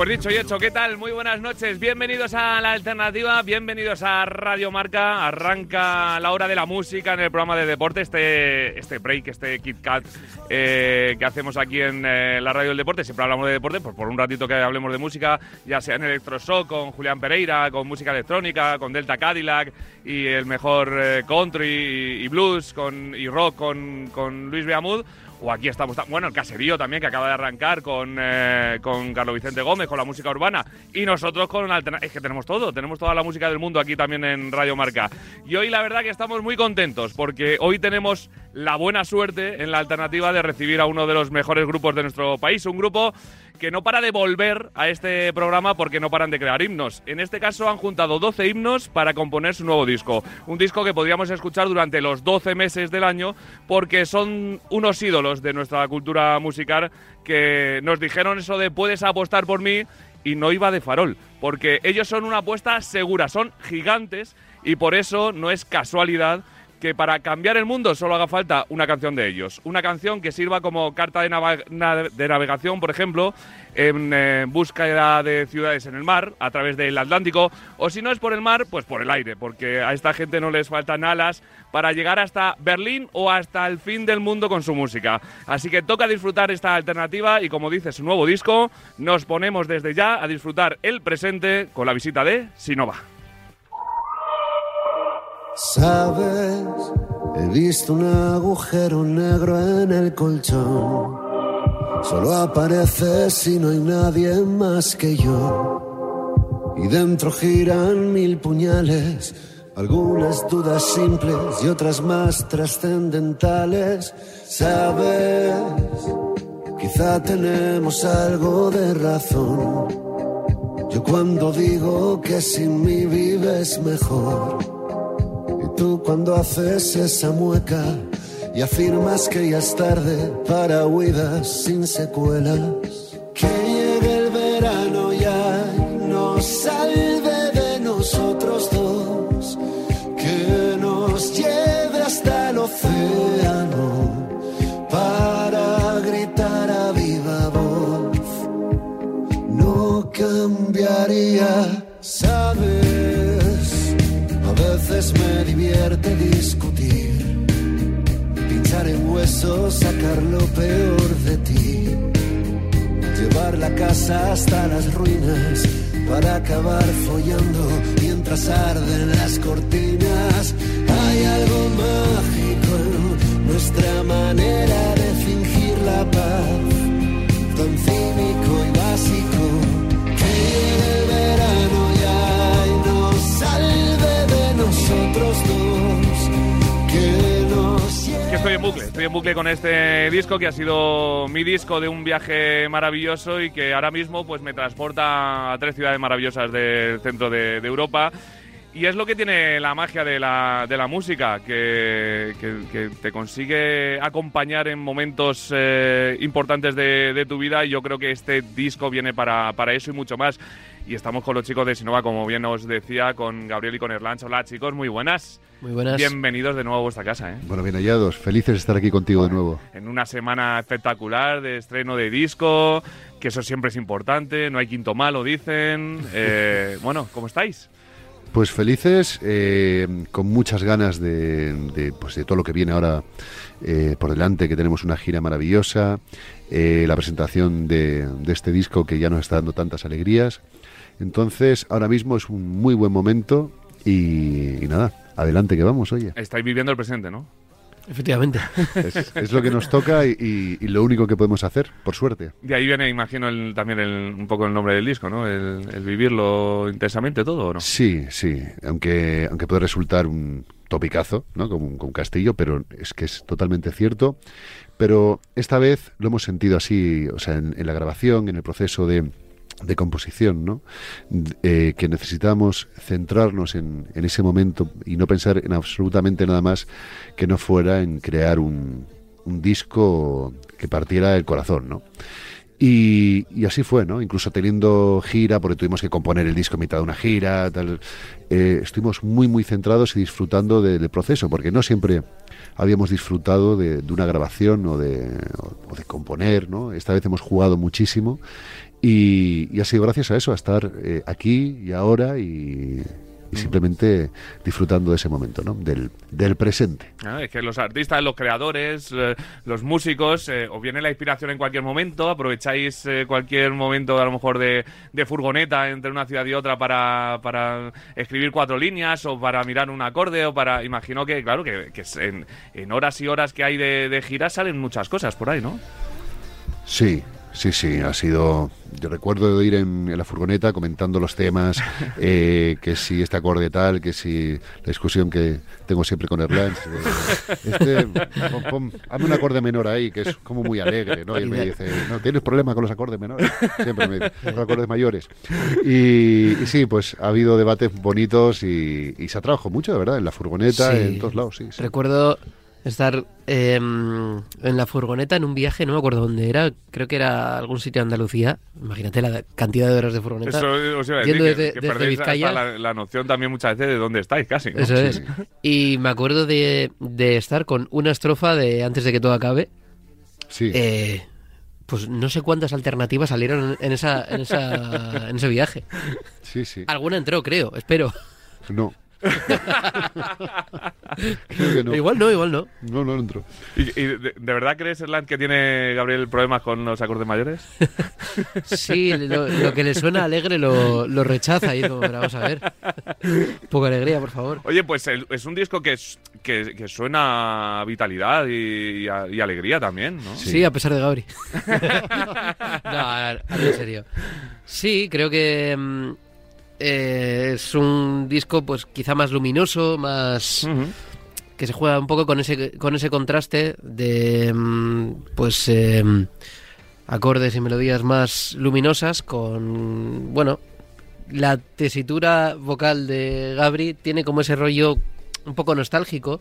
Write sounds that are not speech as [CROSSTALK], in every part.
Pues dicho y hecho, ¿qué tal? Muy buenas noches, bienvenidos a La Alternativa, bienvenidos a Radio Marca. Arranca la hora de la música en el programa de deporte, este, este break, este Kit Kat eh, que hacemos aquí en eh, la Radio del Deporte. Siempre hablamos de deporte, pues por un ratito que hablemos de música, ya sea en Electroshock, con Julián Pereira, con música electrónica, con Delta Cadillac y el mejor eh, country y, blues con, y rock con, con Luis Beamud o aquí estamos, bueno, el caserío también que acaba de arrancar con, eh, con Carlos Vicente Gómez, con la música urbana, y nosotros con alternativa. Es que tenemos todo, tenemos toda la música del mundo aquí también en Radio Marca. Y hoy la verdad que estamos muy contentos porque hoy tenemos la buena suerte en la alternativa de recibir a uno de los mejores grupos de nuestro país, un grupo que no para de volver a este programa porque no paran de crear himnos. En este caso han juntado 12 himnos para componer su nuevo disco. Un disco que podríamos escuchar durante los 12 meses del año porque son unos ídolos de nuestra cultura musical que nos dijeron eso de puedes apostar por mí y no iba de farol, porque ellos son una apuesta segura, son gigantes y por eso no es casualidad que para cambiar el mundo solo haga falta una canción de ellos. Una canción que sirva como carta de, navegación, por ejemplo, en eh, búsqueda de ciudades en el mar, a través del Atlántico, o si no es por el mar, pues por el aire, porque a esta gente no les faltan alas para llegar hasta Berlín o hasta el fin del mundo con su música. Así que toca disfrutar esta alternativa y como dice su nuevo disco, nos ponemos desde ya a disfrutar el presente con la visita de Sinova. Sabes, he visto un agujero negro en el colchón. Solo aparece si no hay nadie más que yo. Y dentro giran mil puñales, algunas dudas simples y otras más trascendentales. Sabes, quizá tenemos algo de razón. Yo cuando digo que sin mí vives mejor tú cuando haces esa mueca y afirmas que ya es tarde para huidas sin secuelas. Que llegue el verano ya y nos salve de nosotros dos. Que nos lleve hasta el océano para gritar a viva voz. No cambiaría, me divierte discutir, pinchar en huesos, sacar lo peor de ti, llevar la casa hasta las ruinas para acabar follando mientras arden las cortinas. Hay algo mágico en nuestra manera de fingir la paz, estoy en bucle, estoy en bucle con este disco que ha sido mi disco de un viaje maravilloso y que ahora mismo pues me transporta a tres ciudades maravillosas del centro de, Europa. Y es lo que tiene la magia de la, de la música, que, que, te consigue acompañar en momentos eh, importantes de, de, tu vida y yo creo que este disco viene para, para eso y mucho más y estamos con los chicos de Sinova, como bien os decía, con Gabriel y con Erlanch. Hola chicos, muy buenas. Muy buenas. Bienvenidos de nuevo a vuestra casa. ¿eh? Bueno, bien hallados. Felices de estar aquí contigo de nuevo. En una semana espectacular de estreno de disco, que eso siempre es importante. No hay quinto malo, dicen. [LAUGHS] Eh, bueno, ¿cómo estáis? Pues felices, eh, con muchas ganas de, pues de todo lo que viene ahora eh, por delante, que tenemos una gira maravillosa, la presentación de, de, este disco que ya nos está dando tantas alegrías entonces, ahora mismo es un muy buen momento y, nada, adelante que vamos, oye. Estáis viviendo el presente, ¿no? Efectivamente. Es, lo que nos toca y, lo único que podemos hacer, por suerte. De ahí viene, imagino, también un poco el nombre del disco, ¿no? El, vivirlo intensamente todo, ¿o no? Sí, sí. Aunque, aunque puede resultar un topicazo, ¿no? Como, un Castillo, pero es que es totalmente cierto. Pero esta vez lo hemos sentido así, o sea, en la grabación, en el proceso de de composición, ¿no? Eh, que necesitamos centrarnos en, en, ese momento y no pensar en absolutamente nada más que no fuera en crear un, un disco que partiera del corazón, ¿no? Y, así fue, ¿no? Incluso teniendo gira, porque tuvimos que componer el disco en mitad de una gira, eh, estuvimos muy, muy centrados y disfrutando de, del proceso, porque no siempre habíamos disfrutado de, de una grabación o de, o de, componer, ¿no? Esta vez hemos jugado muchísimo y, y ha sido gracias a eso, a estar eh, aquí y ahora y, y simplemente disfrutando de ese momento, ¿no? Del, del presente. Ah, es que los artistas, los creadores, eh, los músicos, eh, os viene la inspiración en cualquier momento, aprovecháis eh, cualquier momento a lo mejor de, de, furgoneta entre una ciudad y otra para, para, escribir cuatro líneas o para mirar un acorde o para... Imagino que, claro, que, que en, en, horas y horas que hay de, de giras salen muchas cosas por ahí, ¿no? Sí, Sí, sí, ha sido. Yo recuerdo de ir en, en la furgoneta comentando los temas, [LAUGHS] eh, que si este acorde tal, que si la discusión que tengo siempre con Erlans. Eh, este, pom, pom, hazme un acorde menor ahí, que es como muy alegre, ¿no? Y él me dice, ¿no tienes problema con los acordes menores? [LAUGHS] Siempre me dice, los acordes mayores. Y, y, sí, pues ha habido debates bonitos y, y, se ha trabajado mucho, de verdad, en la furgoneta, sí. en todos lados, sí. sí. Recuerdo estar eh, en la furgoneta en un viaje, no me acuerdo dónde era, creo que era algún sitio de Andalucía. Imagínate la cantidad de horas de furgoneta. Eso os iba a decir, desde, que, que desde Vizcaya. La, la, noción también muchas veces de dónde estáis, casi. ¿no? Eso sí. es. Y me acuerdo de, de, estar con una estrofa de antes de que todo acabe. Sí. Eh, pues no sé cuántas alternativas salieron en, esa, en, esa, en ese viaje. Sí, sí. Alguna entró, creo, espero. No. No. Igual no, igual no. No, no entró. ¿Y, y de, de, verdad crees, Erland, que tiene Gabriel problemas con los acordes mayores? [LAUGHS] sí, lo, lo, que le suena alegre lo, lo rechaza y como, vamos a ver. Poca alegría, por favor. Oye, pues el, es un disco que, es, que, que, suena a vitalidad y, y, a, y, alegría también, ¿no? Sí. sí, a pesar de Gabri. [LAUGHS] no, a ver, a ver, en serio. Sí, creo que... Mmm, eh, es un disco pues quizá más luminoso, más... Uh -huh. que se juega un poco con ese, con ese contraste de pues eh, acordes y melodías más luminosas con, bueno, la tesitura vocal de Gabri tiene como ese rollo un poco nostálgico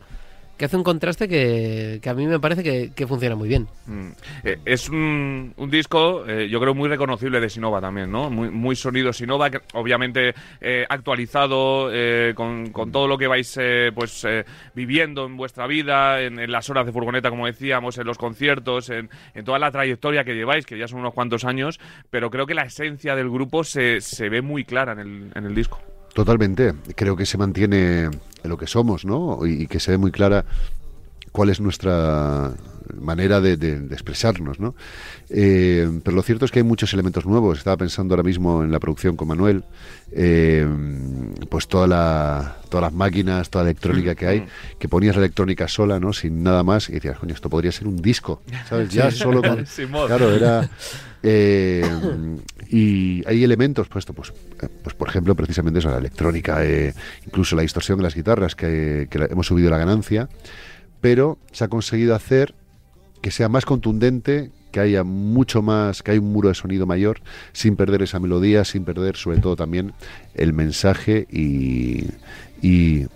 que hace un contraste que, a mí me parece que, funciona muy bien. Mm. Eh, es un, un disco, eh, yo creo, muy reconocible de Sinova también, ¿no? Muy, muy sonido Sinova, obviamente eh, actualizado con, todo lo que vais pues viviendo en vuestra vida, en, en, las horas de furgoneta, como decíamos, en los conciertos, en, en, toda la trayectoria que lleváis, que ya son unos cuantos años, pero creo que la esencia del grupo se, se ve muy clara en el, en el disco. Totalmente. Creo que se mantiene lo que somos, ¿no? Y, que se ve muy clara cuál es nuestra manera de, de, de expresarnos, ¿no? Eh, pero lo cierto es que hay muchos elementos nuevos. Estaba pensando ahora mismo en la producción con Manuel, eh, pues toda la, todas las máquinas, toda la electrónica que hay, que ponías la electrónica sola, ¿no? Sin nada más, y decías, coño, esto podría ser un disco, ¿sabes? Ya [LAUGHS] solo con... [LAUGHS] claro, era... Eh, [LAUGHS] y hay elementos, pues, pues, pues por ejemplo, precisamente eso, la electrónica, eh, incluso la distorsión de las guitarras, que, que hemos subido la ganancia, pero se ha conseguido hacer que sea más contundente, que haya mucho más, que hay un muro de sonido mayor, sin perder esa melodía, sin perder sobre todo también el mensaje y, y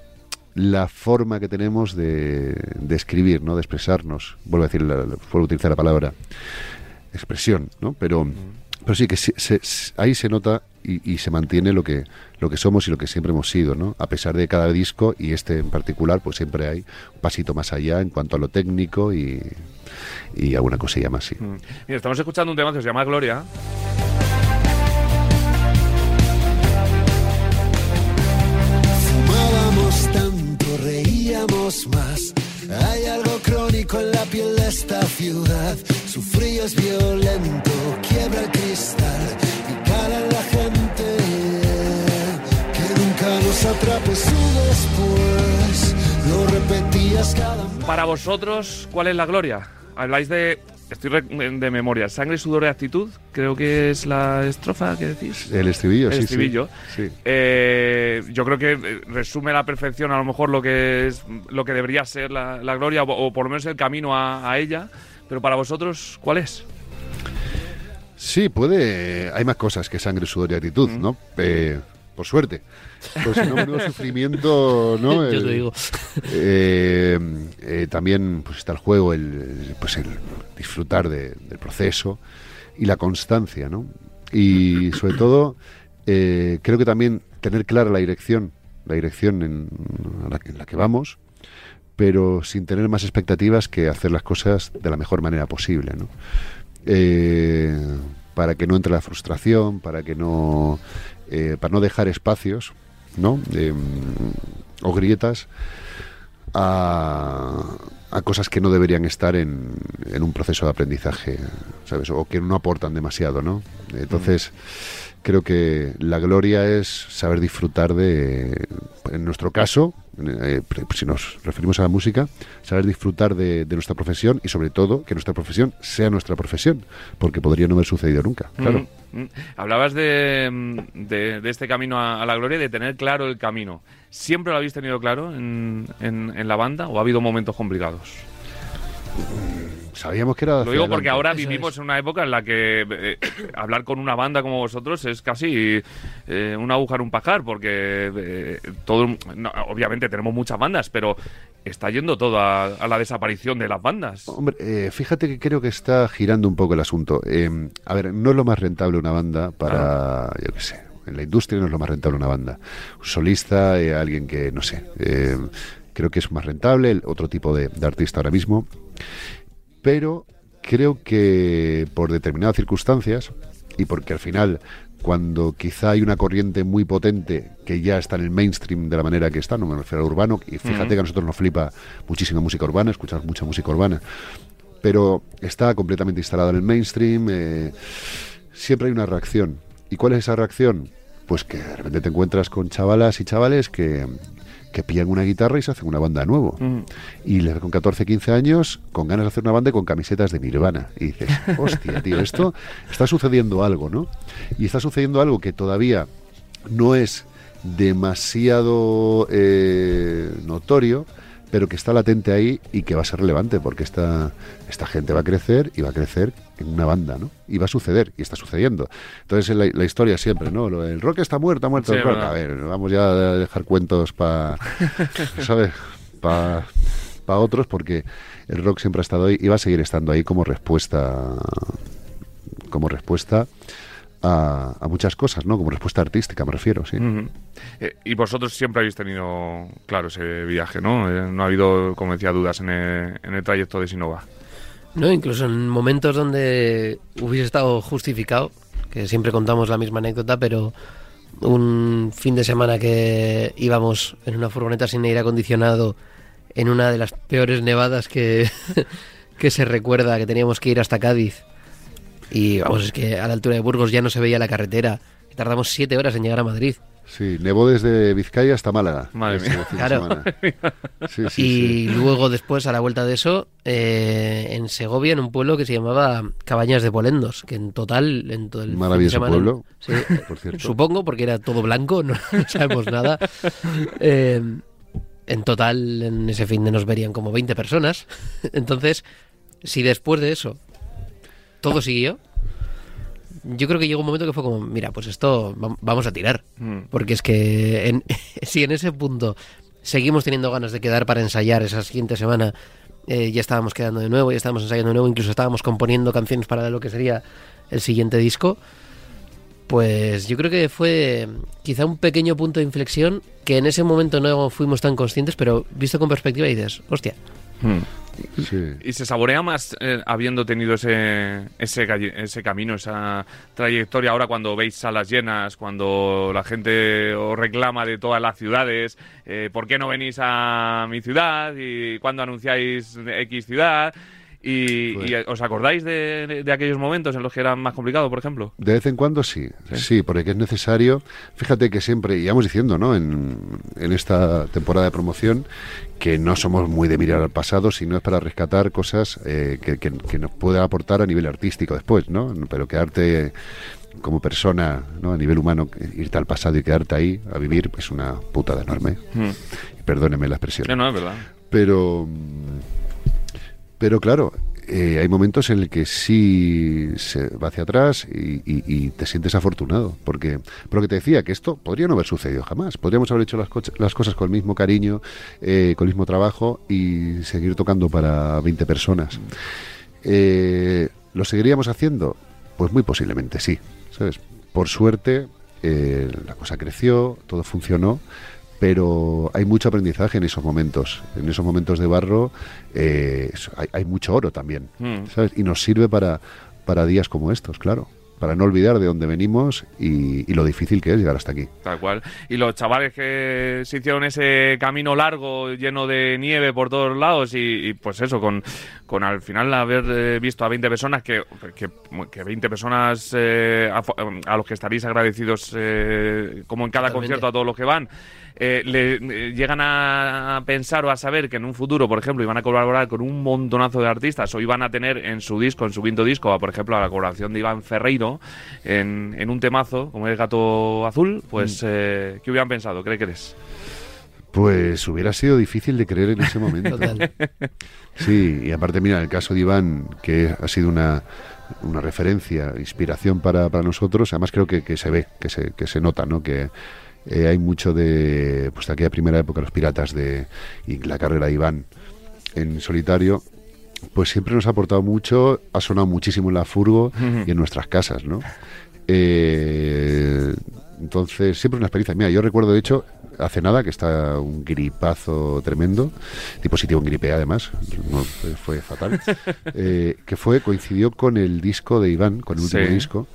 la forma que tenemos de, de, escribir, ¿no? de expresarnos. Vuelvo a decir, la, vuelvo a utilizar la palabra expresión, ¿no? Pero, pero sí que se, se, ahí se nota y, y, se mantiene lo que, lo que somos y lo que siempre hemos sido, ¿no? A pesar de cada disco y este en particular, pues siempre hay un pasito más allá en cuanto a lo técnico y, y alguna cosilla más, sí. Mm. Mira, estamos escuchando un tema que se llama Gloria. Fumábamos tanto, reíamos más. Hay algo crónico en la piel de esta ciudad. Su frío es violento, quiebra el cristal y cala la gente. Que nunca nos atrape su después. Lo repetías cada Para vosotros, ¿cuál es la gloria? Habláis de Estoy de memoria. Sangre, sudor y actitud, creo que es la estrofa que decís. El estribillo, El sí. estribillo. Sí. Eh, yo creo que resume a la perfección a lo mejor lo que es lo que debería ser la, la gloria o, o, por lo menos el camino a, a, ella. Pero para vosotros, ¿cuál es? Sí, puede. Hay más cosas que sangre, sudor y actitud, mm. ¿no? Eh, por suerte. Pues no, menudo [LAUGHS] sufrimiento, ¿no? Yo te digo. Eh, eh, también pues está el juego, el, pues el disfrutar de, del proceso, y la constancia, ¿no? Y sobre todo, eh, creo que también tener clara la dirección, la dirección en la, en la que vamos, pero sin tener más expectativas que hacer las cosas de la mejor manera posible, ¿no? Eh, para que no entre la frustración, para que no, eh, para no dejar espacios, ¿no? Em, o grietas a, cosas que no deberían estar en, un proceso de aprendizaje, ¿sabes? O que no aportan demasiado, ¿no? Entonces, creo que la gloria es saber disfrutar de, en nuestro caso, eh, si nos referimos a la música, saber disfrutar de, de, nuestra profesión y sobre todo que nuestra profesión sea nuestra profesión, porque podría no haber sucedido nunca, claro. Mm, mm. Hablabas de, de, de, este camino a, a, la gloria de tener claro el camino. ¿Siempre lo habéis tenido claro en, en, en la banda o ha habido momentos complicados? Sabíamos que era. Lo digo porque ahora vivimos en una época en la que eh, hablar con una banda como vosotros es casi eh, una aguja en un pajar, porque eh, todo. No, obviamente tenemos muchas bandas, pero está yendo todo a, a la desaparición de las bandas. Hombre, eh, fíjate que creo que está girando un poco el asunto. Eh, a ver, no es lo más rentable una banda para. Ah. Yo qué sé. En la industria no es lo más rentable una banda. Un solista, eh, alguien que, no sé. creo que es más rentable, el otro tipo de, de artista ahora mismo pero creo que por determinadas circunstancias y porque al final cuando quizá hay una corriente muy potente que ya está en el mainstream de la manera que está, no me refiero al urbano, y fíjate uh -huh. que a nosotros nos flipa muchísima música urbana, escuchamos mucha música urbana, pero está completamente instalada en el mainstream, eh, siempre hay una reacción. ¿Y cuál es esa reacción? Pues que de repente te encuentras con chavalas y chavales que, que pillan una guitarra y se hacen una banda nuevo. Mm. Y con 14, 15 años, con ganas de hacer una banda y con camisetas de Nirvana. Y dices, [LAUGHS] hostia, tío, esto está sucediendo algo, ¿no? Y está sucediendo algo que todavía no es demasiado eh, notorio, pero que está latente ahí y que va a ser relevante, porque esta, esta gente va a crecer y va a crecer en una banda, ¿no? Y va a suceder, y está sucediendo. Entonces, la, la historia siempre, ¿no? El rock está muerto, ha muerto. Sí, el rock. A ver, vamos ya a dejar cuentos para, [LAUGHS] ¿sabes? Para pa otros, porque el rock siempre ha estado ahí y va a seguir estando ahí como respuesta, como respuesta a, a, muchas cosas, ¿no? Como respuesta artística, me refiero, sí. Uh -huh. eh, y vosotros siempre habéis tenido claro ese viaje, ¿no? Eh, no ha habido, como decía, dudas en el, en el trayecto de Sinova. No, incluso en momentos donde hubiese estado justificado, que siempre contamos la misma anécdota, pero un fin de semana que íbamos en una furgoneta sin aire acondicionado en una de las peores nevadas que, [LAUGHS] que se recuerda, que teníamos que ir hasta Cádiz. Y vamos, es que a la altura de Burgos ya no se veía la carretera. Tardamos siete horas en llegar a Madrid. Sí, nevó desde Vizcaya hasta Málaga. Madre mía. Claro. Sí, sí, y sí. luego después, a la vuelta de eso, eh, en Segovia, en un pueblo que se llamaba Cabañas de Polendos, que en total, en todo el Maravilloso semana, pueblo, sí, [LAUGHS] por cierto. Supongo, porque era todo blanco, no, [LAUGHS] no sabemos nada. Eh, en total, en ese fin de nos verían como 20 personas. [LAUGHS] Entonces, si después de eso todo siguió, yo creo que llegó un momento que fue como, mira, pues esto vamos a tirar. Mm. Porque es que en, [LAUGHS] si en ese punto seguimos teniendo ganas de quedar para ensayar esa siguiente semana, eh, ya estábamos quedando de nuevo, ya estábamos ensayando de nuevo, incluso estábamos componiendo canciones para lo que sería el siguiente disco, pues yo creo que fue quizá un pequeño punto de inflexión que en ese momento no fuimos tan conscientes, pero visto con perspectiva dices, hostia. Mm. Y se saborea más eh, habiendo tenido ese, ese, ese camino, esa trayectoria ahora cuando veis salas llenas, cuando la gente os reclama de todas las ciudades, eh, ¿por qué no venís a mi ciudad? ¿Y cuándo anunciáis X ciudad? Y, pues. ¿Y, os acordáis de, de, de, aquellos momentos en los que era más complicado, por ejemplo? De vez en cuando sí, sí, sí porque es necesario. Fíjate que siempre, y vamos diciendo, ¿no? En, en, esta temporada de promoción, que no somos muy de mirar al pasado, sino es para rescatar cosas eh, que, que, que, nos pueda aportar a nivel artístico después, ¿no? Pero quedarte como persona, ¿no? A nivel humano, irte al pasado y quedarte ahí a vivir es una putada enorme. Mm. Perdóneme la expresión. No, no, es verdad. Pero pero claro, eh, hay momentos en el que sí se va hacia atrás y, te sientes afortunado. Porque, por lo que te decía, que esto podría no haber sucedido jamás. Podríamos haber hecho las, las cosas con el mismo cariño, eh, con el mismo trabajo y seguir tocando para 20 personas. Eh, ¿Lo seguiríamos haciendo? Pues muy posiblemente sí, ¿sabes? Por suerte, la cosa creció, todo funcionó, pero hay mucho aprendizaje en esos momentos. En esos momentos de barro eh, hay, hay mucho oro también, Mm. ¿sabes? Y nos sirve para, para días como estos, claro. Para no olvidar de dónde venimos y, y lo difícil que es llegar hasta aquí. Tal cual. Y los chavales que se hicieron ese camino largo, lleno de nieve por todos lados, y, y, pues eso, con, con al final haber eh, visto a 20 personas, que, que, que 20 personas eh, a, a, los que estaréis agradecidos, eh, como en cada Totalmente. concierto, a todos los que van. Eh, le, eh, llegan a pensar o a saber que en un futuro, por ejemplo, iban a colaborar con un montonazo de artistas o iban a tener en su disco, en su quinto disco, por ejemplo, a la colaboración de Iván Ferreiro en, en un temazo como el Gato Azul, pues, eh, ¿qué hubieran pensado? ¿Qué crees? Pues hubiera sido difícil de creer en ese momento. Total. Sí, y aparte, mira, el caso de Iván, que ha sido una, una referencia, inspiración para, para nosotros, además creo que, que se ve, que se, que se nota, ¿no? Que eh, hay mucho de, pues de aquella primera época, los piratas de, y la carrera de Iván en solitario, pues siempre nos ha aportado mucho, ha sonado muchísimo en la furgo y en nuestras casas, ¿no? Eh, entonces, siempre una experiencia. Mira, yo recuerdo, de hecho, hace nada que está un gripazo tremendo, dispositivo en gripe además, no, fue- fatal, [LAUGHS] eh, que fue, coincidió con el disco de Iván, con el último Sí. disco,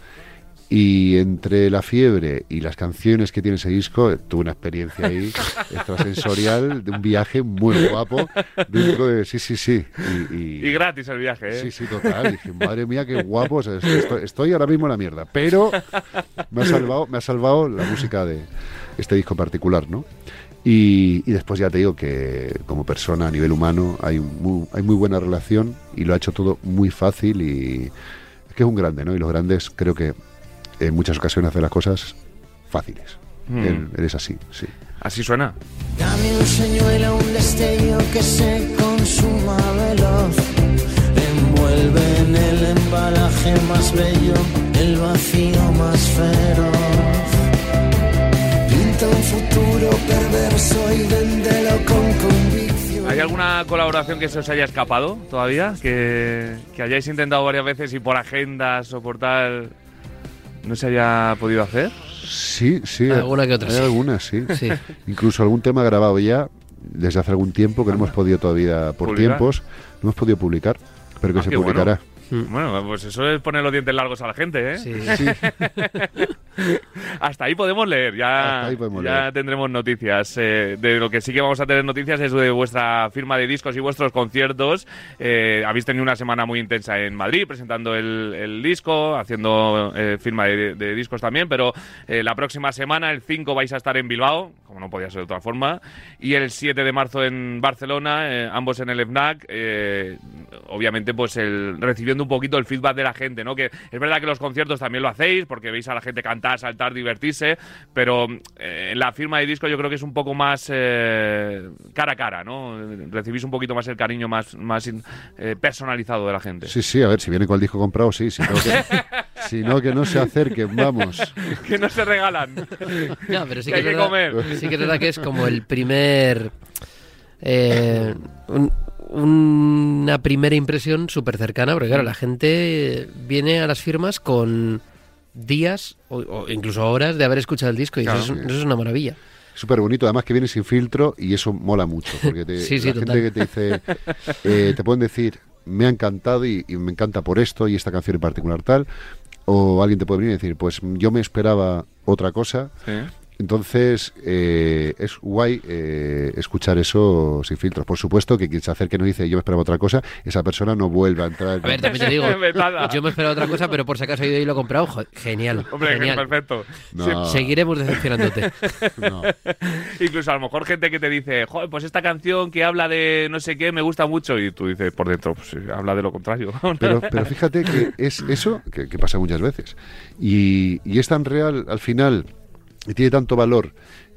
y entre la fiebre y las canciones que tiene ese disco, eh, tuve una experiencia ahí [LAUGHS] extrasensorial de un viaje muy guapo, dentro de, sí, sí, sí, y, y- Y gratis el viaje, ¿eh? Sí, sí, total. Dije, madre mía, qué guapo. o sea, estoy, estoy ahora mismo en la mierda. Pero me ha salvado, me ha salvado la música de este disco particular, ¿no? Y, y después ya te digo que como persona a nivel humano hay muy, hay muy buena relación y lo ha hecho todo muy fácil y es que es un grande, ¿no? Y los grandes creo que en muchas ocasiones hacen las cosas fáciles. Mm. Él, él es así, sí. Así suena. Dame un señuelo, un destello que se consuma veloz. Envuelve en el embalaje más bello el vacío más feroz. Pinta un futuro perverso y véndelo con convicción. ¿Hay alguna colaboración que se os haya escapado todavía? Que, que hayáis intentado varias veces y por agendas o por tal no se haya podido hacer. Sí, sí. Alguna que otra, Hay sí. algunas, sí. [LAUGHS] Sí. Incluso algún tema grabado ya desde hace algún tiempo que no hemos podido todavía, por ¿Publicar? tiempos, no hemos podido publicar, pero que Ah, se bueno. Publicará. Bueno, pues eso es poner los dientes largos a la gente, ¿eh? Sí. Sí, [LAUGHS] Hasta ahí podemos leer, ya, podemos ya leer. tendremos noticias. Eh, de lo que sí que vamos a tener noticias es de vuestra firma de discos y vuestros conciertos. Eh, habéis tenido una semana muy intensa en Madrid presentando el, el disco, haciendo eh, firma de, de discos también, pero eh, la próxima semana, el 5, vais a estar en Bilbao, como no podía ser de otra forma, y el 7 de marzo en Barcelona, eh, ambos en el FNAC, eh, obviamente pues el, recibiendo un poquito el feedback de la gente, ¿no? Que es verdad que los conciertos también lo hacéis, porque veis a la gente cantar, saltar, divertirse, pero eh, en la firma de disco yo creo que es un poco más eh, cara a cara, ¿no? Recibís un poquito más el cariño más, más eh, personalizado de la gente. sí, sí, a ver, si viene con el disco comprado, sí, si no que, [LAUGHS] si no, que no se acerquen, vamos. [LAUGHS] que no se regalan. [LAUGHS] No, pero sí Que que, hay es que verdad, comer. sí que es verdad que es como el primer... eh, un- una primera impresión súper cercana, porque claro, la gente viene a las firmas con días o, o incluso horas de haber escuchado el disco y Claro. eso, es, eso es una maravilla. Súper bonito, además que viene sin filtro y eso mola mucho, porque te- [LAUGHS] Sí, sí, la total. gente que te dice, eh, te pueden decir, me ha encantado y, y me encanta por esto y esta canción en particular tal, o alguien te puede venir y decir, pues yo me esperaba otra cosa, Sí. Entonces, eh, es guay eh, escuchar eso sin filtros. Por supuesto que quien se acerque y nos dice yo me esperaba otra cosa, esa persona no vuelve a entrar. A ver, también te digo, [LAUGHS] yo me esperaba otra cosa, pero por si acaso he ido y lo he comprado, genial, [LAUGHS] Hombre, genial. perfecto. No. Seguiremos decepcionándote. [LAUGHS] No. Incluso a lo mejor gente que te dice, joder, pues esta canción que habla de no sé qué me gusta mucho y tú dices por dentro, pues sí, habla de lo contrario. Pero, pero fíjate que es eso que, que pasa muchas veces. Y, y es tan real al final y tiene tanto valor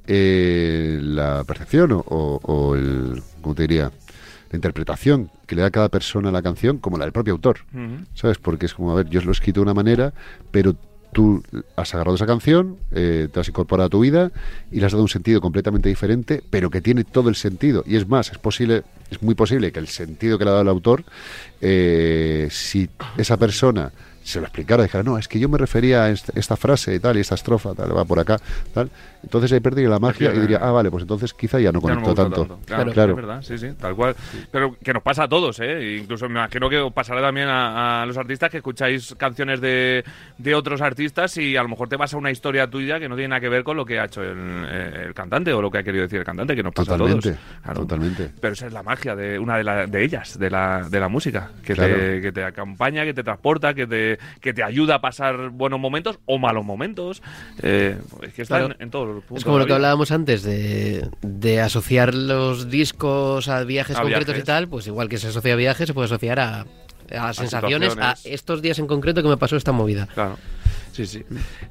eh, la percepción o, o- o el, ¿cómo te diría? La interpretación que le da cada persona a la canción como la del propio autor. ¿Sabes? Porque es como, a ver, yo lo he escrito de una manera, pero tú has agarrado esa canción, eh, te has incorporado a tu vida y le has dado un sentido completamente diferente, pero que tiene todo el sentido. Y es más, es posible, es muy posible que el sentido que le ha dado el autor, eh, si esa persona se lo explicara, dijera, no, es que yo me refería a esta, frase y tal, y esta estrofa, tal, va por acá, tal. Entonces ahí perdí la magia y diría, ah, vale, pues entonces quizá ya no conecto tanto. Claro, Claro. es verdad, sí, sí, tal cual. Pero que nos pasa a todos, ¿eh? Incluso me imagino que os pasará también a, a los artistas que escucháis canciones de, de otros artistas y a lo mejor te vas a una historia tuya que no tiene nada que ver con lo que ha hecho el, eh, el cantante o lo que ha querido decir el cantante, que nos pasa Totalmente, a todos. Claro. totalmente. Pero esa es la magia de una de, la- de ellas, de la, de la música, que, Claro. te, que te acompaña, que te transporta, que te, que te ayuda a pasar buenos momentos o malos momentos. Eh, es que está Claro. en, en todos Es como lo que hablábamos antes de, de asociar los discos a viajes A concretos viajes. y tal, pues igual que se asocia a viajes, se puede asociar a, a sensaciones, a estos días en concreto que me pasó esta movida. Claro. Sí, sí.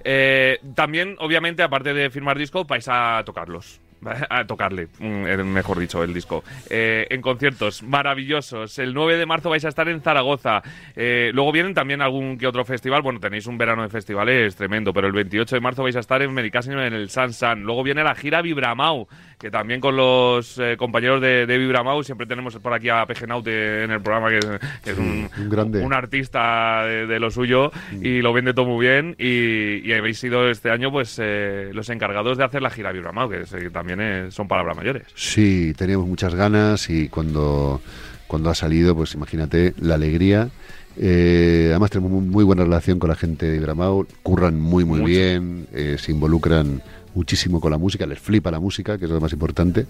Eh, también, obviamente, aparte de firmar disco, vais a tocarlos. [LAUGHS] A tocarle, mm, eh, mejor dicho, el disco. Eh, en conciertos maravillosos. El 9 de marzo vais a estar en Zaragoza. Eh, luego vienen también algún que otro festival. Bueno, tenéis un verano de festivales tremendo, pero el 28 de marzo vais a estar en Mericasino en el San San. Luego viene la gira Vibramau, que también con los eh, compañeros de, de Vibramau siempre tenemos por aquí a Pegenaute en el programa, que, es- que es un, un grande. un artista de, de lo suyo y lo vende todo muy bien y, y habéis sido este año pues eh, los encargados de hacer la gira Vibramau, que es- que también es- son palabras mayores. Sí, teníamos muchas ganas y cuando, cuando ha salido, pues imagínate la alegría. Eh, además tenemos muy, muy buena relación con la gente de Ibramau, curran muy muy Mucho. bien, eh, se involucran muchísimo con la música, les flipa la música, que es lo más importante.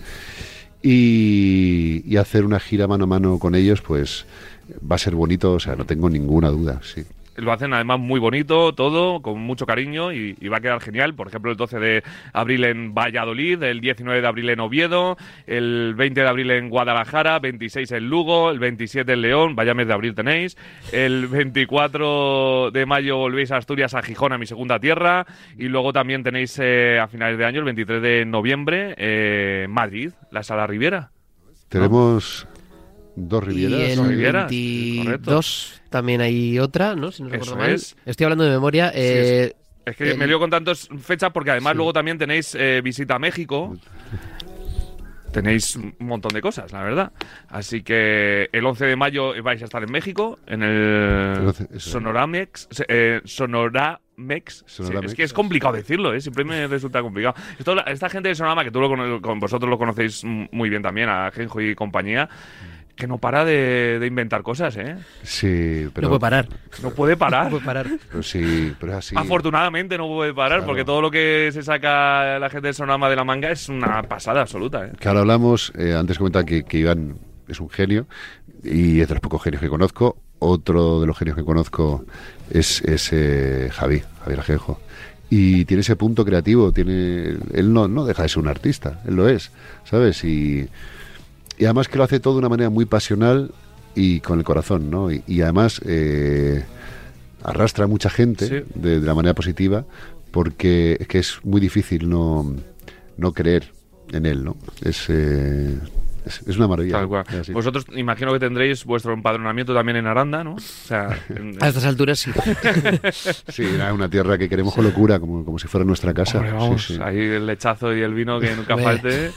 Y, y hacer una gira mano a mano con ellos, pues va a ser bonito, o sea, no tengo ninguna duda, sí. Lo hacen además muy bonito, todo, con mucho cariño y, va a quedar genial. Por ejemplo, el 12 de abril en Valladolid, el 19 de abril en Oviedo, el 20 de abril en Guadalajara, 26 en Lugo, el 27 en León, vaya mes de abril tenéis, el 24 de mayo volvéis a Asturias, a Gijón, a mi segunda tierra, y luego también tenéis eh, a finales de año, el 23 de noviembre, eh, Madrid, la Sala Riviera. Tenemos dos Y rivieras. el Son Rivieras, 22 también hay otra, ¿no? Si no recuerdo mal. es. Estoy hablando de memoria. eh, Es que el- me lío con tantas fechas porque además luego también tenéis eh, visita a México. Tenéis un montón de cosas, la verdad. Así que el 11 de mayo vais a estar en México, en el El 11, eso. Sonoramex. eh, Sonoramex. Sí, es que es complicado decirlo, ¿eh? siempre me resulta complicado. Esto, esta gente de Sonorama, que tú lo con vosotros lo conocéis muy bien también, a Genjo y compañía, que no para de, de inventar cosas, ¿eh? Sí, pero, no puede parar. No puede parar. [LAUGHS] No puede parar. pero sí, pero es así. Afortunadamente no puede parar, Claro. porque todo lo que se saca la gente del Sonama de la manga es una pasada absoluta. ¿eh? Que ahora hablamos, eh, antes comentaba que, que Iván es un genio y es de los pocos genios que conozco. Otro de los genios que conozco es, es eh, Javi, Javier Ajenjo. Y tiene ese punto creativo, tiene él no, no deja de ser un artista, él lo es, ¿sabes? Y, y además que lo hace todo de una manera muy pasional y con el corazón, ¿no? Y, y además eh, arrastra a mucha gente Sí. de, de la manera positiva porque es que es muy difícil no, no creer en él, ¿no? Es, eh, es, es una maravilla. Tal cual. Vosotros imagino que tendréis vuestro empadronamiento también en Aranda, ¿no? O sea, en- A estas alturas sí. [LAUGHS] Sí, era una tierra que queremos con locura, como, como si fuera nuestra casa. Hombre, vamos, sí. ahí el lechazo y el vino que nunca falte.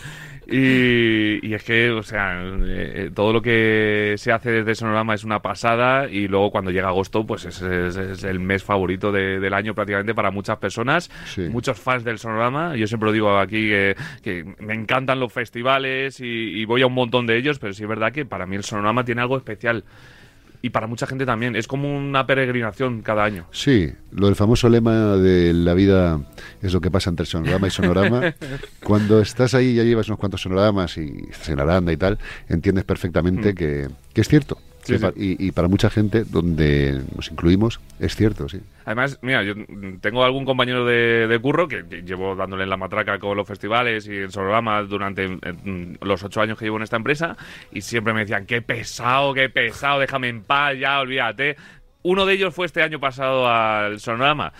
Y, y es que, o sea, eh, todo lo que se hace desde Sonorama es una pasada y luego cuando llega agosto, pues es, es- es el mes favorito de- del año prácticamente para muchas personas, Sí. muchos fans del Sonorama. Yo siempre lo digo aquí que, que me encantan los festivales y, y voy a un montón de ellos, pero sí es verdad que para mí el Sonorama tiene algo especial. Y para mucha gente también. Es como una peregrinación cada año. Sí, lo del famoso lema de la vida es lo que pasa entre sonorama y sonorama. [LAUGHS] Cuando estás ahí, ya llevas unos cuantos sonoramas y estás en Aranda y tal, entiendes perfectamente que, que es cierto. Sí, Y, y para mucha gente, donde nos incluimos, es cierto, sí. Además, mira, yo tengo algún compañero de, de curro que llevo dándole en la matraca con los festivales y el sonorama durante mm, los ocho años que llevo en esta empresa y siempre me decían, qué pesado, qué pesado, déjame en paz, ya, olvídate. Uno de ellos fue este año pasado al sonorama.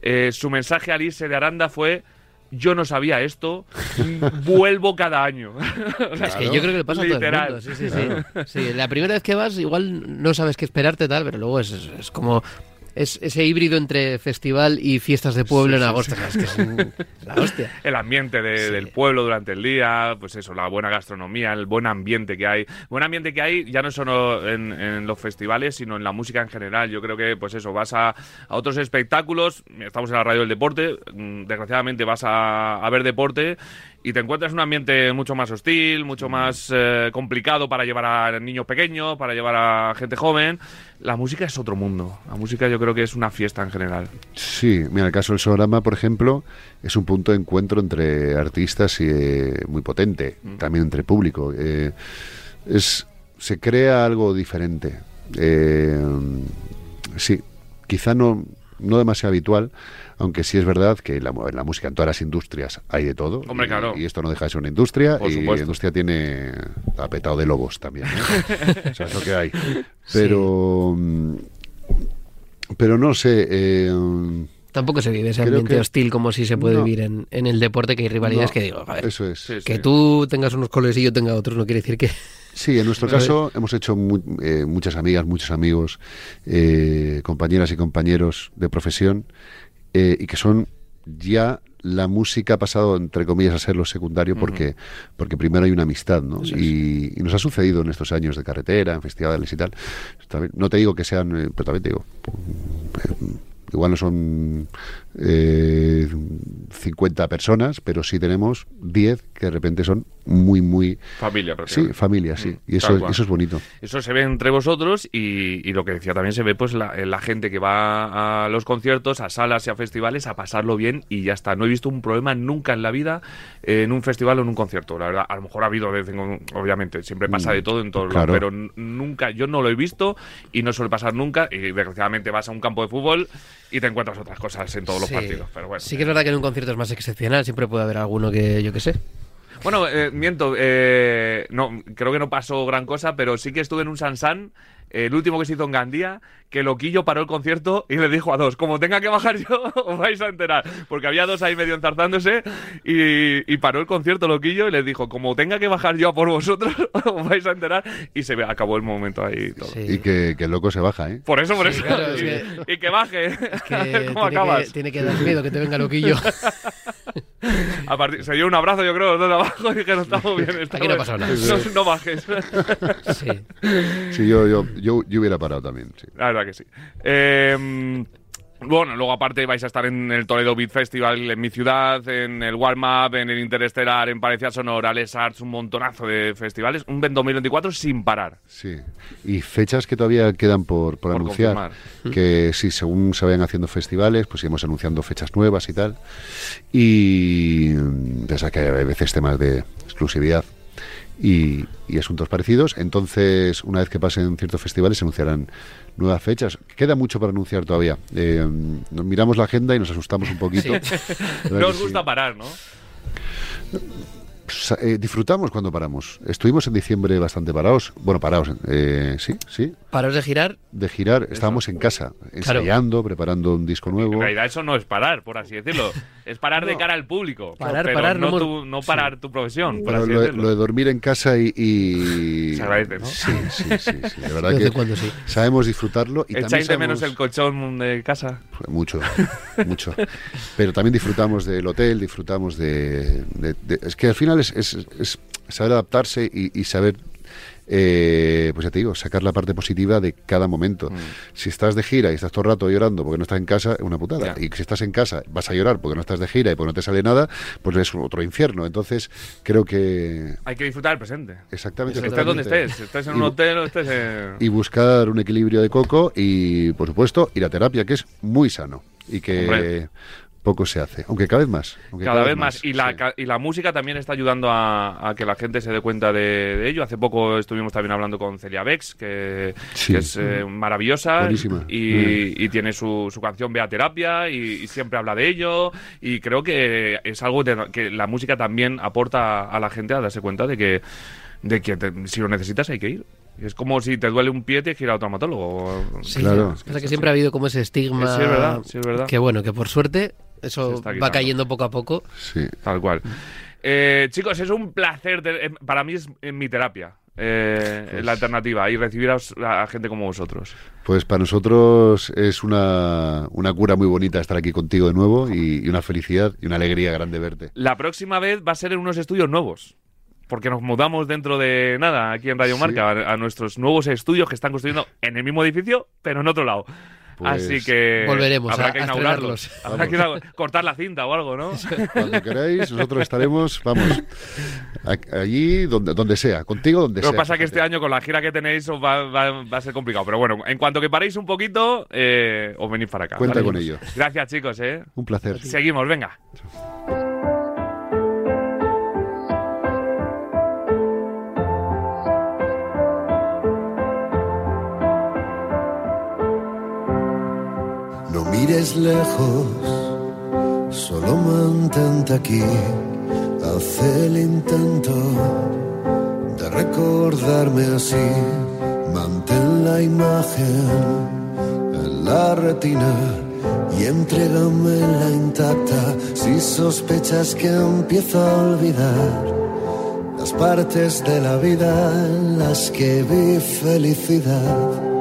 Eh, su mensaje al irse de Aranda fue... Yo no sabía esto, [LAUGHS] vuelvo cada año. [LAUGHS] O sea, Es que yo creo que le pasa a todo el Literal. mundo. Sí, sí, sí. Sí, La primera vez que vas, igual no sabes qué esperarte, tal, pero luego es- es como. Es ese híbrido entre festival y fiestas de pueblo en agosto. Es que es un- [LAUGHS] la hostia. el ambiente de- del pueblo durante el día, pues eso, la buena gastronomía, el buen ambiente que hay. Buen ambiente que hay ya no solo en, en los festivales, sino en la música en general. Yo creo que, pues eso, vas a, a otros espectáculos, estamos en la radio del deporte, mm, desgraciadamente vas a, a ver deporte y te encuentras un ambiente mucho más hostil, mucho más eh, complicado para llevar a niños pequeños, para llevar a gente joven. La música es otro mundo. La música yo creo que es una fiesta en general. Sí, mira, el caso del Sonorama, por ejemplo, es un punto de encuentro entre artistas y, eh, muy potente, también entre público. Eh, es, se crea algo diferente. Eh, sí, quizá no, no demasiado habitual, aunque sí es verdad que la, mu- en la música, en todas las industrias, hay de todo. Hombre, y, claro. y esto no deja de ser una industria, Por y supuesto. la industria tiene apetado de lobos también. ¿eh? [LAUGHS] o sea, es lo que hay. Pero... mm, Pero no sé... eh, Tampoco se vive ese Creo ambiente que- hostil como si se puede No. vivir en, en el deporte, que hay rivalidades no, que digo, Eso es. Sí, que sí. tú tengas unos colores y yo tenga otros no quiere decir que... Sí, en nuestro caso hemos hecho mu- eh, muchas amigas, muchos amigos, eh, compañeras y compañeros de profesión eh, y que son ya la música ha pasado entre comillas a ser lo secundario porque porque primero hay una amistad, ¿no? Y, y nos ha sucedido en estos años de carretera, en festivales y tal. No te digo que sean, eh, pero también te digo. eh, Igual no son eh, 50 personas, pero sí tenemos 10 que de repente son muy, muy Familia, Sí, familia, sí. Mm, Y eso, eso es bonito. Eso se ve entre vosotros y, y lo que decía también se ve pues la, en la gente que va a los conciertos, a salas y a festivales a pasarlo bien y ya está. No he visto un problema nunca en la vida eh, en un festival o en un concierto. La verdad, a lo mejor ha habido obviamente, siempre pasa de todo en todos Mm, claro. lados, pero nunca, yo no lo he visto y no suele pasar nunca y desgraciadamente vas a un campo de fútbol y te encuentras otras cosas en todos los Sí. partidos. Pero bueno. Sí que es verdad que en un concierto es más excepcional, siempre puede haber alguno que yo que sé. Bueno, eh, miento, eh, no, creo que no pasó gran cosa, pero sí que estuve en un Sansan, eh, el último que se hizo en Gandía, que Loquillo paró el concierto y le dijo a dos, como tenga que bajar yo, [LAUGHS] os vais a enterar, porque había dos ahí medio enzarzándose y, y paró el concierto Loquillo y les dijo, como tenga que bajar yo a por vosotros, [LAUGHS] os vais a enterar y se ve, acabó el momento ahí y todo. Sí. Y que, que el loco se baja, ¿eh? Por eso, por Sí, eso. claro, es [LAUGHS] y, que- y que baje. Que A ver ¿Cómo tiene, acabas? que, tiene que dar miedo que te venga loquillo. [LAUGHS] A partir- se dio un abrazo, yo creo, los dos de abajo [LAUGHS] y dijeron, estamos bien. estamos Aquí no ha pasado nada. [LAUGHS] No, no bajes. Sí. Sí, yo, yo, yo, yo hubiera parado también, sí. La verdad que sí. Eh, bueno, luego aparte vais a estar en el Toledo Beat Festival en mi ciudad, en el Warm Up, en el Interestelar, en Parecía Sonora, Les Arts, un montonazo de festivales. Un 2024 sin parar. Sí. Y fechas que todavía quedan por, por, Por anunciar. confirmar. Que sí, según se vayan haciendo festivales, pues iremos anunciando fechas nuevas y tal. Y mm, pensad que hay veces temas de exclusividad y, y asuntos parecidos. Entonces, una vez que pasen ciertos festivales, se anunciarán nuevas fechas. Queda mucho para anunciar todavía. Eh, nos miramos la agenda y nos asustamos un poquito. Verdad No os sí. gusta parar, ¿no? Eh, disfrutamos cuando paramos. Estuvimos en diciembre bastante parados. Bueno, parados, eh, sí, sí. Paros de girar, De girar. Estábamos en casa, Claro. ensayando, preparando un disco En nuevo. realidad eso no es parar, por así decirlo. Es parar de cara al público. Parar, pero parar, no, no tu- no parar tu profesión, por así lo, decirlo. lo de dormir en casa y... y- Se agradece, ¿no? Sí, sí, sí, sí. De verdad que en cuando sí. sabemos disfrutarlo y ¿Echáis de menos el colchón de casa? Mucho, mucho. Pero también disfrutamos del hotel, disfrutamos de... de- de- es que al final es, es- es saber adaptarse y, y saber, eh, pues ya te digo, sacar la parte positiva de cada momento. Mm. Si estás de gira y estás todo el rato llorando porque no estás en casa, es una putada. Y si estás en casa vas a llorar porque no estás de gira y porque no te sale nada, pues es otro infierno. Entonces, creo que... Hay que disfrutar el presente. Exactamente. Estés donde estés. Estés en Y un hotel o estés en... y buscar un equilibrio de coco y, por supuesto, ir a terapia, que es muy sano y que Hombre. Poco se hace, aunque cada vez más. Cada vez más. Y la, sí. ca- y la música también está ayudando a, a que la gente se dé cuenta de, de ello. Hace poco estuvimos también hablando con Celia Bex, que, Sí. que es eh, maravillosa. Buenísima. Y, y tiene su, su canción Vea Terapia y, y siempre habla de ello. Y creo que es algo de- que la música también aporta a la gente a darse cuenta de que, de que te- si lo necesitas hay que ir. Es como si te duele un pie, tienes que ir al traumatólogo. Sí, Claro. O sea que siempre ha habido como ese estigma. Sí, es verdad, sí, es verdad. Que bueno, que por suerte eso va cayendo poco a poco. Sí. Tal cual. Eh, chicos, es un placer. de- eh, para mí es eh, mi terapia. eh, Pues- la alternativa y recibir a, gente como vosotros? Pues para nosotros es una, una cura muy bonita estar aquí contigo de nuevo y, y una felicidad y una alegría grande verte. La próxima vez va a ser en unos estudios nuevos. Porque nos mudamos dentro de nada aquí en Radio Sí. Marca a, a nuestros nuevos estudios que están construyendo en el mismo edificio, pero en otro lado. Pues Así que volveremos habrá a- que a inaugurarlos. estrenarlos. Habrá que cortar la cinta o algo, ¿no? [LAUGHS] Cuando queráis, nosotros estaremos, vamos, a- allí donde, donde sea, contigo donde Lo sea. que pasa es que este año con la gira que tenéis os va, va- va a ser complicado. Pero bueno, en cuanto que paréis un poquito, eh, os venís para acá. Cuenta ¿vale? con ello. Gracias, chicos. ¿eh? Un placer. Seguimos, venga. Mires lejos, solo mantente aquí. Haz el intento de recordarme así. Mantén la imagen en la retina y entrégamela intacta si sospechas que empiezo a olvidar las partes de la vida en las que vi felicidad.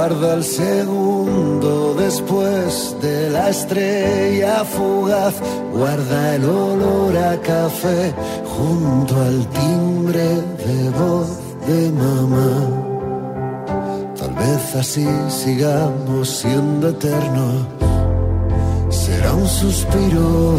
Guarda el segundo después de la estrella fugaz. Guarda el olor a café junto al timbre de voz de mamá. Tal vez así sigamos siendo eternos. Será un suspiro,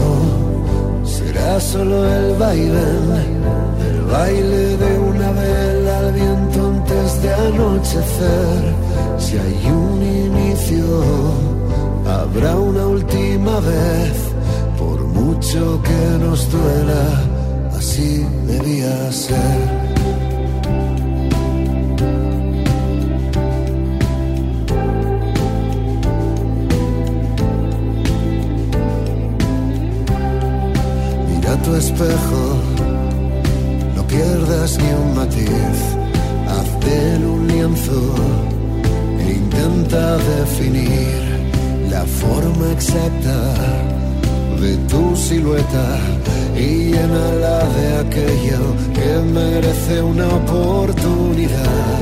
será solo el vaivén, el baile de una vela al viento antes de anochecer. Si hay un inicio, habrá una última vez, por mucho que nos duela, así debía ser. Mira tu espejo, no pierdas ni un matiz, haz de él un lienzo intenta definir la forma exacta de tu silueta y llénala de aquello que merece una oportunidad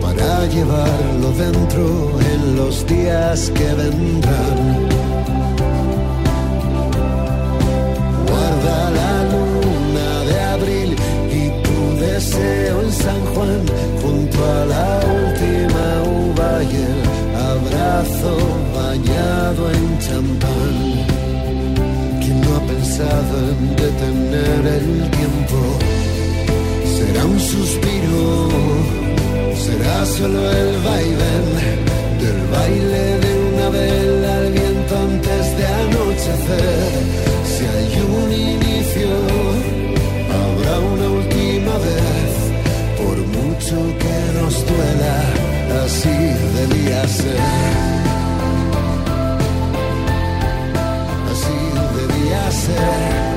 para llevarlo dentro en los días que vendrán. Guarda la luna de abril y tu deseo en San Juan junto a la última abrazo bañado en champán. ¿Quién no ha pensado en detener el tiempo? Será un suspiro, será solo el vaivén del baile de una vela al viento antes de anochecer. Si hay un inicio, habrá una última vez, por mucho que nos duela, así debía ser. Así debía ser.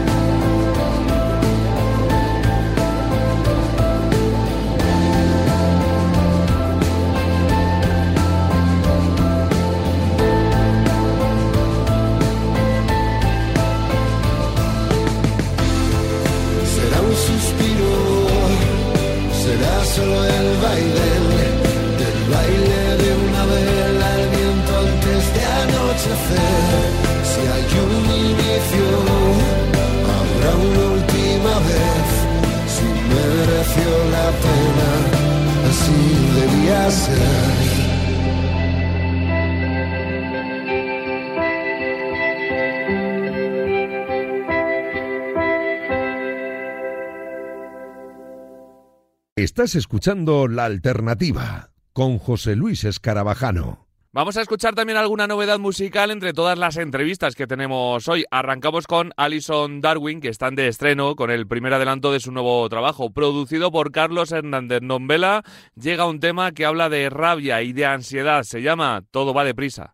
Estás escuchando La Alternativa con José Luis Escarabajano. Vamos a escuchar también alguna novedad musical entre todas las entrevistas que tenemos hoy. Arrancamos con Alison Darwin, que están de estreno con el primer adelanto de su nuevo trabajo. Producido por Carlos Hernández Nombela, llega un tema que habla de rabia y de ansiedad. Se llama Todo va deprisa.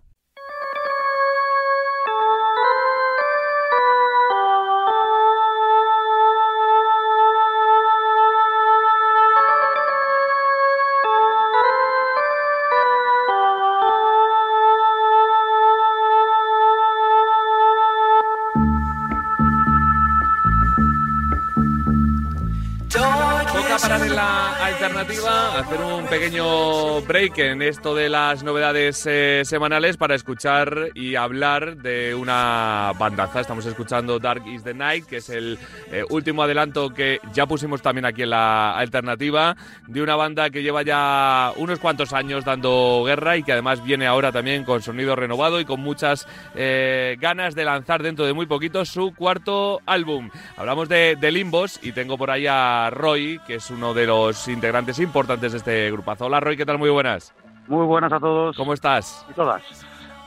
Pequeño break en esto de las novedades eh, semanales para escuchar y hablar de una bandaza. Estamos escuchando Dark is the Night, que es el eh, último adelanto que ya pusimos también aquí en la alternativa, de una banda que lleva ya unos cuantos años dando guerra y que además viene ahora también con sonido renovado y con muchas eh, ganas de lanzar dentro de muy poquito su cuarto álbum. Hablamos de, de Limbos y tengo por ahí a Roy, que es uno de los integrantes importantes de este grupazo. Hola Roy, ¿qué tal? Muy buenas. Muy buenas a todos ¿Cómo estás? y todas.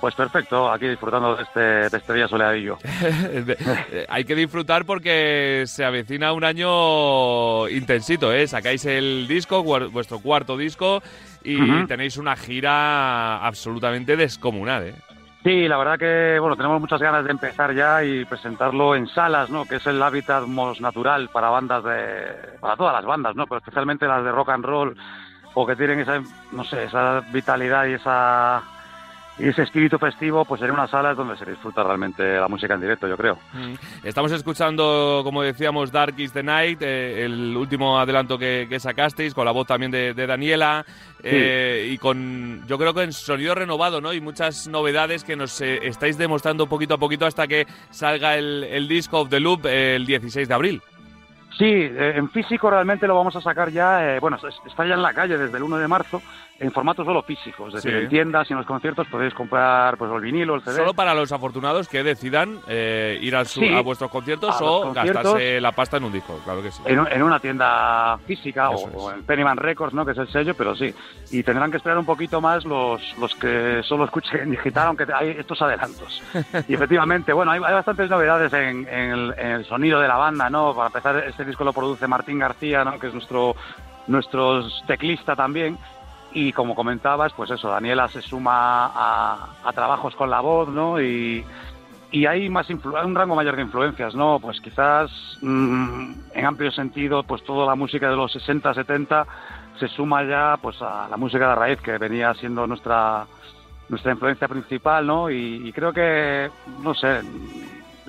Pues perfecto, aquí disfrutando de este, de este día soleadillo. [LAUGHS] Eh, Hay que disfrutar porque se avecina un año intensito, ¿eh? Sacáis el disco, vuestro cuarto disco, y tenéis una gira absolutamente descomunal, ¿eh? Sí, la verdad que bueno, tenemos muchas ganas de empezar ya y presentarlo en salas, ¿no? Que es el hábitat más natural para bandas de, para todas las bandas, ¿no? Pero especialmente las de rock and roll o que tienen esa, no sé, esa vitalidad y esa y ese espíritu festivo, pues en una sala es donde se disfruta realmente la música en directo, yo creo. Mm. Estamos escuchando, como decíamos, Dark is the Night, eh, el último adelanto que, que sacasteis, con la voz también de, de Daniela, eh, y con, yo creo que en sonido renovado, ¿no? Y muchas novedades que nos eh, estáis demostrando poquito a poquito hasta que salga el, el disco of the Loop eh, el 16 de abril. Sí, eh, en físico realmente lo vamos a sacar ya, eh, bueno, es- está ya en la calle desde el 1 de marzo, en formato solo físico, es decir, Sí. en tiendas y en los conciertos podéis comprar pues el vinilo, el CD. Solo para los afortunados que decidan eh, ir a, su- Sí, a vuestros conciertos a o conciertos. gastarse la pasta en un disco, claro que sí. en, un- en una tienda física o, es. en Pennyman Records, ¿no? que es el sello, pero sí. Y tendrán que esperar un poquito más los, los que solo escuchen en digital, aunque hay estos adelantos. [LAUGHS] y efectivamente, bueno, hay, hay bastantes novedades en, en el, en el sonido de la banda, ¿no? Para empezar, este disco lo produce Martín García, ¿no? Que es nuestro, nuestro teclista también. Y como comentabas, pues eso, Daniela se suma a, a trabajos con la voz, ¿no? Y, y hay más influ- un rango mayor de influencias, ¿no? Pues quizás mm, en amplio sentido, pues toda la música de los 60, 70 se suma ya pues a la música de raíz que venía siendo nuestra nuestra influencia principal, ¿no? Y, y creo que no sé,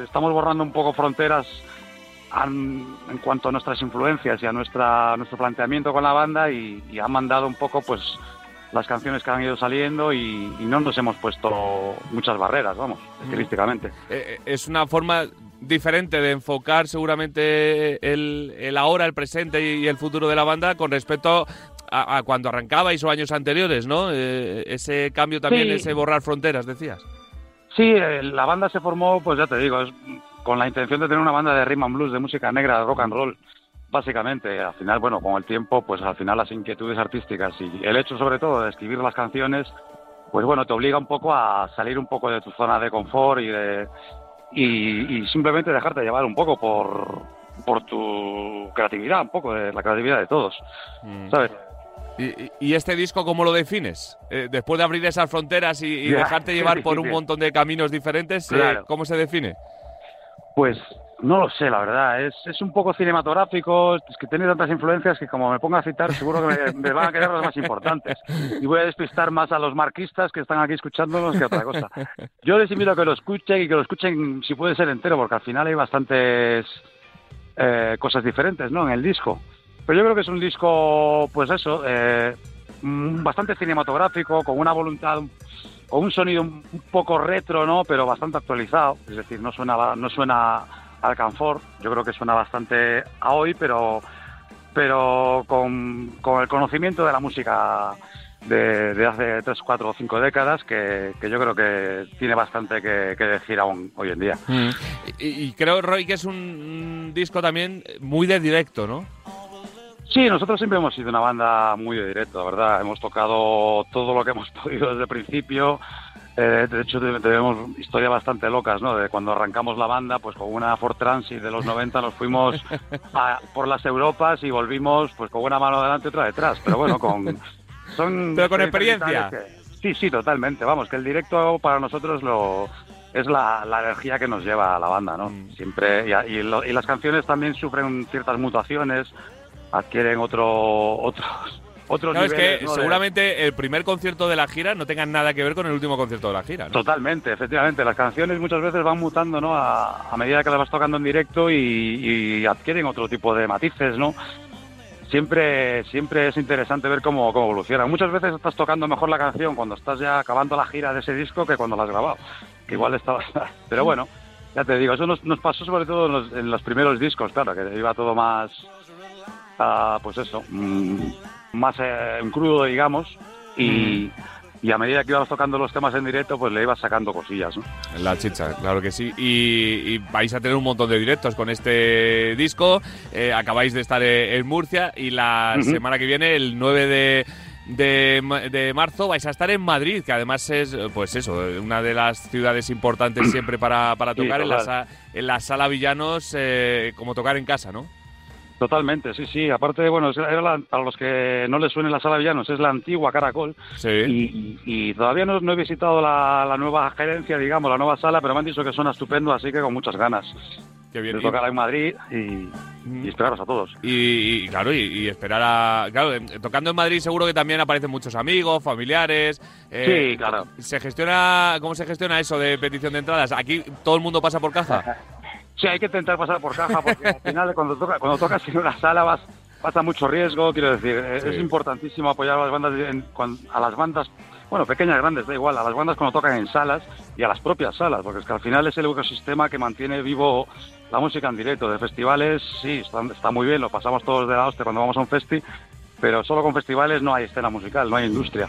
estamos borrando un poco fronteras en cuanto a nuestras influencias y a nuestra nuestro planteamiento con la banda y, y han mandado un poco pues las canciones que han ido saliendo y, y no nos hemos puesto muchas barreras, vamos, estilísticamente. Eh, eh, es una forma diferente de enfocar seguramente el, el ahora, el presente y el futuro de la banda con respecto a, a cuando arrancabais o años anteriores, ¿no? Eh, ese cambio también, Sí. ese borrar fronteras, decías. Sí, la banda se formó, pues ya te digo, es con la intención de tener una banda de rhythm and blues, de música negra, de rock and roll, básicamente. Al final, bueno, con el tiempo, pues al final las inquietudes artísticas y el hecho sobre todo de escribir las canciones, pues bueno, te obliga un poco a salir un poco de tu zona de confort y de y, y simplemente dejarte llevar un poco por por tu creatividad, un poco de la creatividad de todos, ¿sabes? ¿Y, y- este disco cómo lo defines? Eh, después de abrir esas fronteras y, [LAUGHS] dejarte llevar por un montón de caminos diferentes, eh. ¿cómo se define? Pues no lo sé, la verdad. Es, es un poco cinematográfico, es que tiene tantas influencias que como me ponga a citar seguro que me, [LAUGHS] me van a quedar las más importantes. Y voy a despistar más a los marquistas que están aquí escuchándonos que otra cosa. Yo les invito a que lo escuchen y que lo escuchen si puede ser entero, porque al final hay bastantes eh, cosas diferentes ¿no? en el disco. Pero yo creo que es un disco, pues eso, eh, mm, bastante cinematográfico, con una voluntad con un sonido un poco retro, ¿no? Pero bastante actualizado. Es decir, no suena, no suena al Canfor. Yo creo que suena bastante a hoy, pero, pero con, con el conocimiento de la música de, hace tres, cuatro o cinco décadas, que, que yo creo que tiene bastante que, decir aún hoy en día. Y, y creo, Roy, que es un disco también muy de directo, ¿no? Sí, nosotros siempre hemos sido una banda muy de directo, la verdad. Hemos tocado todo lo que hemos [LAUGHS] podido desde el principio. Eh, de hecho, te- tenemos historias bastante locas, ¿no? De cuando arrancamos la banda, pues con una Ford Transit de los [LAUGHS] 90 nos fuimos a- por las Europas y volvimos pues con una mano delante y otra detrás. Pero bueno, con... [LAUGHS] Son Pero con experiencia. que- sí, sí, totalmente. Vamos, que el directo para nosotros lo es la, la energía que nos lleva a la banda, ¿no? Mm. Siempre... Y lo- y las canciones también sufren ciertas mutaciones, adquieren otro, otros... [LAUGHS] Otros No, es que seguramente el primer concierto de la gira no tenga nada que ver con el último concierto de la gira. ¿no? Totalmente, efectivamente. Las canciones muchas veces van mutando, ¿no? A, a medida que las vas tocando en directo y, y adquieren otro tipo de matices, ¿no? Siempre, siempre es interesante ver cómo, cómo evoluciona. Muchas veces estás tocando mejor la canción cuando estás ya acabando la gira de ese disco que cuando la has grabado. Que igual estabas... [LAUGHS] Pero bueno, ya te digo, eso nos, nos pasó sobre todo en los, en los primeros discos, claro, que iba todo más... ah, pues eso, mm, más eh, crudo, digamos, y, y a medida que íbamos tocando los temas en directo, pues le ibas sacando cosillas, ¿no? La chicha, claro que sí. Y, y vais a tener un montón de directos con este disco. Eh, acabáis de estar eh, en Murcia y la semana que viene, el 9 de, de, ma- de marzo, vais a estar en Madrid, que además es, pues eso, una de las ciudades importantes siempre para, para Sí, tocar en, la, en la sala Villanos, eh, como tocar en casa, ¿no? Totalmente, sí, sí. Aparte, bueno, era la- para los que no les suene la sala Villanos, es la antigua Caracol. Sí. Y, y todavía no, no he visitado la, la nueva gerencia, digamos, la nueva sala, pero me han dicho que suena estupendo, así que con muchas ganas Qué bien. de tocar en Madrid y, y esperaros a todos. Y, y, claro, y, esperar a. Claro, tocando en Madrid seguro que también aparecen muchos amigos, familiares. eh, Sí, claro. ¿Se gestiona. ¿Cómo se gestiona eso de petición de entradas? ¿Aquí todo el mundo pasa por caja? [LAUGHS] Sí, hay que intentar pasar por caja porque al final cuando, toca, cuando tocas en una sala vas pasa mucho riesgo, quiero decir, eh, Sí. es importantísimo apoyar a las bandas en- a las bandas, bueno, pequeñas, grandes, da igual, a las bandas cuando tocan en salas y a las propias salas, porque es que al final es el ecosistema que mantiene vivo la música en directo. De festivales, sí, está, está muy bien, lo pasamos todos de la hostia cuando vamos a un festi, pero solo con festivales no hay escena musical, no hay industria.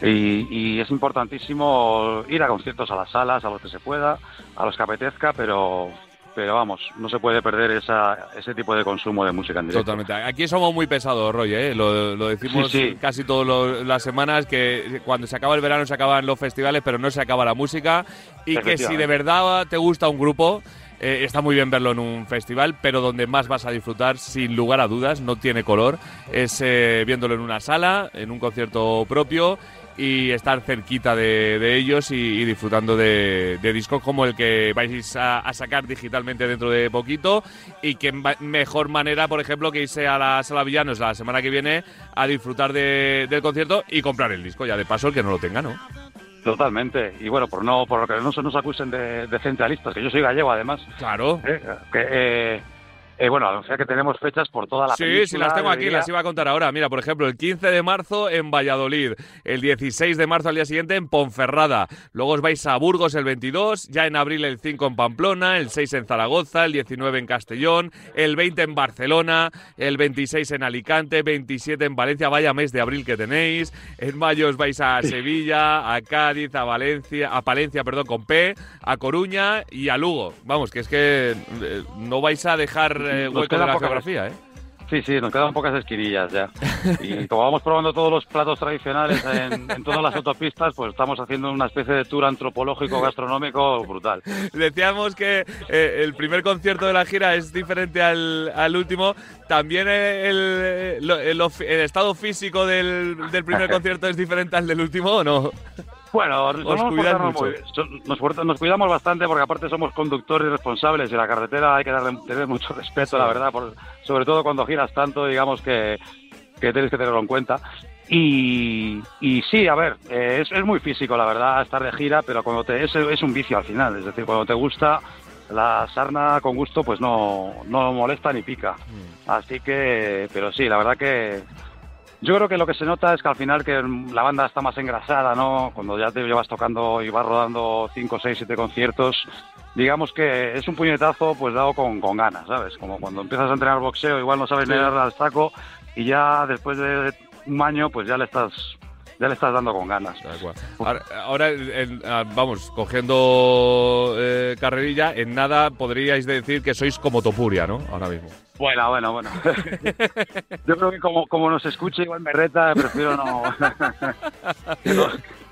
Y, y es importantísimo ir a conciertos a las salas, a los que se pueda, a los que apetezca, pero pero vamos, no se puede perder esa, ese tipo de consumo de música en directo. Totalmente. Aquí somos muy pesados, Roy, ¿eh? lo, lo decimos Sí, sí. casi todas las semanas, que cuando se acaba el verano se acaban los festivales, pero no se acaba la música. Y que si de verdad te gusta un grupo, eh, está muy bien verlo en un festival, pero donde más vas a disfrutar, sin lugar a dudas, no tiene color, es eh, viéndolo en una sala, en un concierto propio y estar cerquita de, de ellos y, y disfrutando de, de discos como el que vais a, a sacar digitalmente dentro de poquito y que mejor manera, por ejemplo, que irse a la sala Villanos la semana que viene a disfrutar de- del concierto y comprar el disco, ya de paso el que no lo tenga, ¿no? Totalmente. Y bueno, por no por que no se nos acusen de, de centralistas, que yo soy gallego además. Claro. eh, que, eh, eh, bueno, o sea que tenemos fechas por toda la Sí, sí, las tengo aquí, las iba a contar ahora. Mira, por ejemplo, el 15 de marzo en Valladolid, el 16 de marzo al día siguiente en Ponferrada, luego os vais a Burgos el 22, ya en abril el 5 en Pamplona, el 6 en Zaragoza, el 19 en Castellón, el 20 en Barcelona, el 26 en Alicante, 27 en Valencia, vaya mes de abril que tenéis, en mayo os vais a Sevilla, a Cádiz, a Valencia, a Palencia, perdón, con P, a Coruña y a Lugo. Vamos, que es que eh, no vais a dejar eh, Nos hueco de queda la poca- geografía, ¿eh? Sí, sí, nos quedan pocas esquinillas ya. [LAUGHS] Y como vamos probando todos los platos tradicionales en, en todas las autopistas, pues estamos haciendo una especie de tour antropológico gastronómico brutal. Decíamos que eh, el primer concierto de la gira es diferente al, al último. También el, el of- el estado físico del, del primer [LAUGHS] concierto es diferente al del último, ¿o no? Bueno, Os solemos cuidáis portarnos mucho. muy Nos, nos cuidamos bastante porque aparte somos conductores responsables y la carretera hay que darle tener mucho respeto, la verdad, por- sobre todo cuando giras tanto, digamos que, que tienes que tenerlo en cuenta. Y, y sí, a ver, eh, es, es muy físico, la verdad, estar de gira, pero cuando te, es, es un vicio al final, es decir, cuando te gusta, la sarna con gusto pues no, no molesta ni pica. Así que, pero sí, la verdad que yo creo que lo que se nota es que al final que la banda está más engrasada, ¿no? Cuando ya te llevas tocando y vas rodando 5, 6, 7 conciertos, digamos que es un puñetazo pues dado con, con ganas, ¿sabes? Como cuando empiezas a entrenar boxeo, igual no sabes ni darle al saco y ya después de un año pues ya le estás ya le estás dando con ganas. Ahora, ahora, en- ah, vamos, cogiendo eh, carrerilla, en nada podríais decir que sois como Topuria, ¿no? Ahora mismo. Bueno, bueno, bueno. [LAUGHS] Yo creo que como, como nos escuche igual me reta, prefiero no...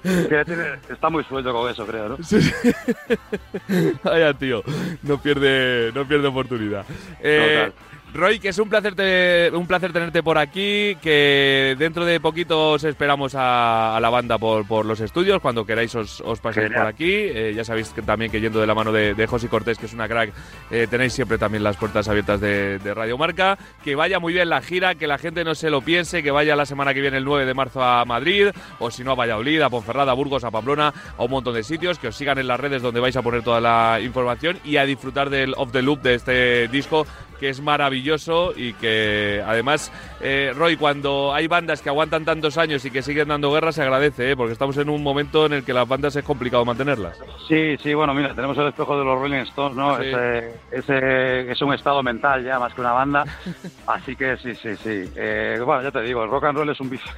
[LAUGHS] está muy suelto con eso, creo, ¿no? [LAUGHS] Vaya tío, no pierde, no pierde oportunidad. Eh. Roy, que es un placer, te- un placer tenerte por aquí, que dentro de poquito os esperamos a, a la banda por, por los estudios, cuando queráis os, os paséis Genial. por aquí. Eh, ya sabéis que también que yendo de la mano de, de José Cortés, que es una crack, eh, tenéis siempre también las puertas abiertas de, de Radio Marca. Que vaya muy bien la gira, que la gente no se lo piense, que vaya la semana que viene el 9 de marzo a Madrid, o si no a Valladolid, a Ponferrada, a Burgos, a Pamplona, a un montón de sitios, que os sigan en las redes donde vais a poner toda la información y a disfrutar del Off the Loop de este disco que es maravilloso y que además, eh, Roy, cuando hay bandas que aguantan tantos años y que siguen dando guerra, se agradece, ¿eh? porque estamos en un momento en el que las bandas es complicado mantenerlas. Sí, sí, bueno, mira, tenemos el espejo de los Rolling Stones, ¿no? Sí. Ese, ese es un estado mental ya, más que una banda. [LAUGHS] Así que sí, sí, sí. Eh, bueno, ya te digo, el rock and roll es un bicho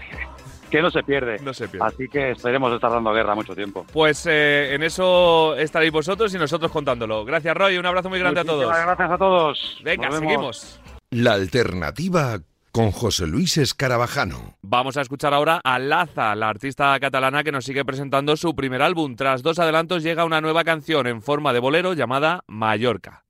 que no se pierde. No se pierde. Así que esperemos estar dando guerra mucho tiempo. Pues eh, en eso estaréis vosotros y nosotros contándolo. Gracias, Roy, un abrazo muy grande a todos. Gracias a todos. Venga, seguimos. La alternativa con José Luis Escarabajano. Vamos a escuchar ahora a Laza, la artista catalana que nos sigue presentando su primer álbum. Tras dos adelantos llega una nueva canción en forma de bolero llamada Mallorca.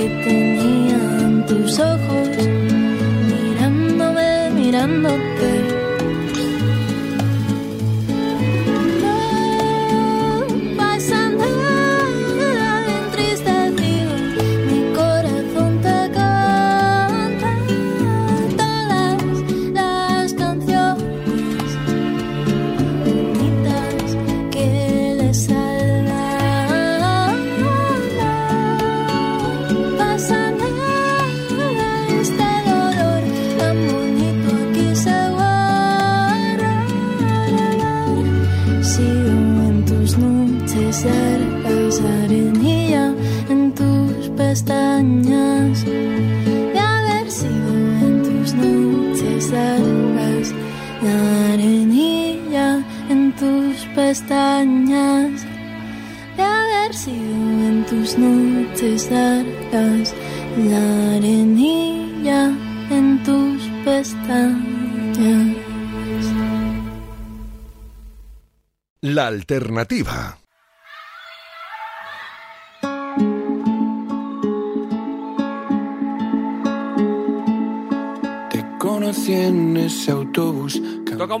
Que tenían tus ojos alternativa.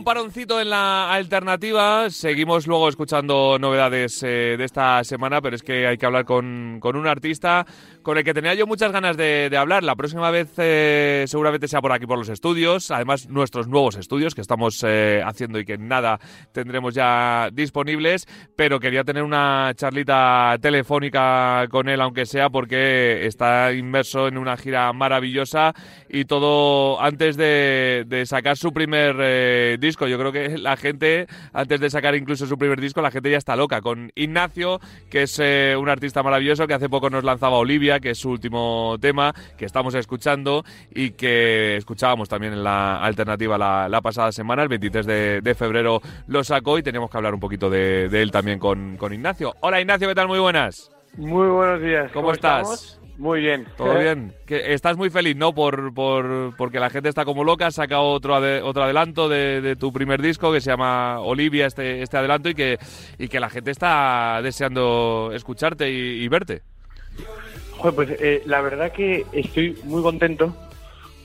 Un paroncito en la alternativa. Seguimos luego escuchando novedades eh, de esta semana, pero es que hay que hablar con, con un artista con el que tenía yo muchas ganas de, de hablar. La próxima vez eh, seguramente sea por aquí, por los estudios. Además, nuestros nuevos estudios que estamos eh, haciendo y que nada tendremos ya disponibles. Pero quería tener una charlita telefónica con él, aunque sea porque está inmerso en una gira maravillosa y todo antes de, de sacar su primer eh, disco. Yo creo que la gente, antes de sacar incluso su primer disco, la gente ya está loca. Con Ignacio, que es eh, un artista maravilloso que hace poco nos lanzaba Olivia, que es su último tema, que estamos escuchando y que escuchábamos también en la alternativa la, la pasada semana. El 23 de, de febrero lo sacó y teníamos que hablar un poquito de, de él también con, con Ignacio. Hola Ignacio, ¿qué tal? Muy buenas. Muy buenos días. ¿Cómo estás? estamos? Muy bien. ¿Todo bien? Que estás muy feliz, ¿no? Por, por, porque la gente está como loca, has sacado otro, ade- otro adelanto de, de tu primer disco que se llama Olivia, este, este adelanto, y que, y que la gente está deseando escucharte y, y verte. Joder, pues eh, la verdad que estoy muy contento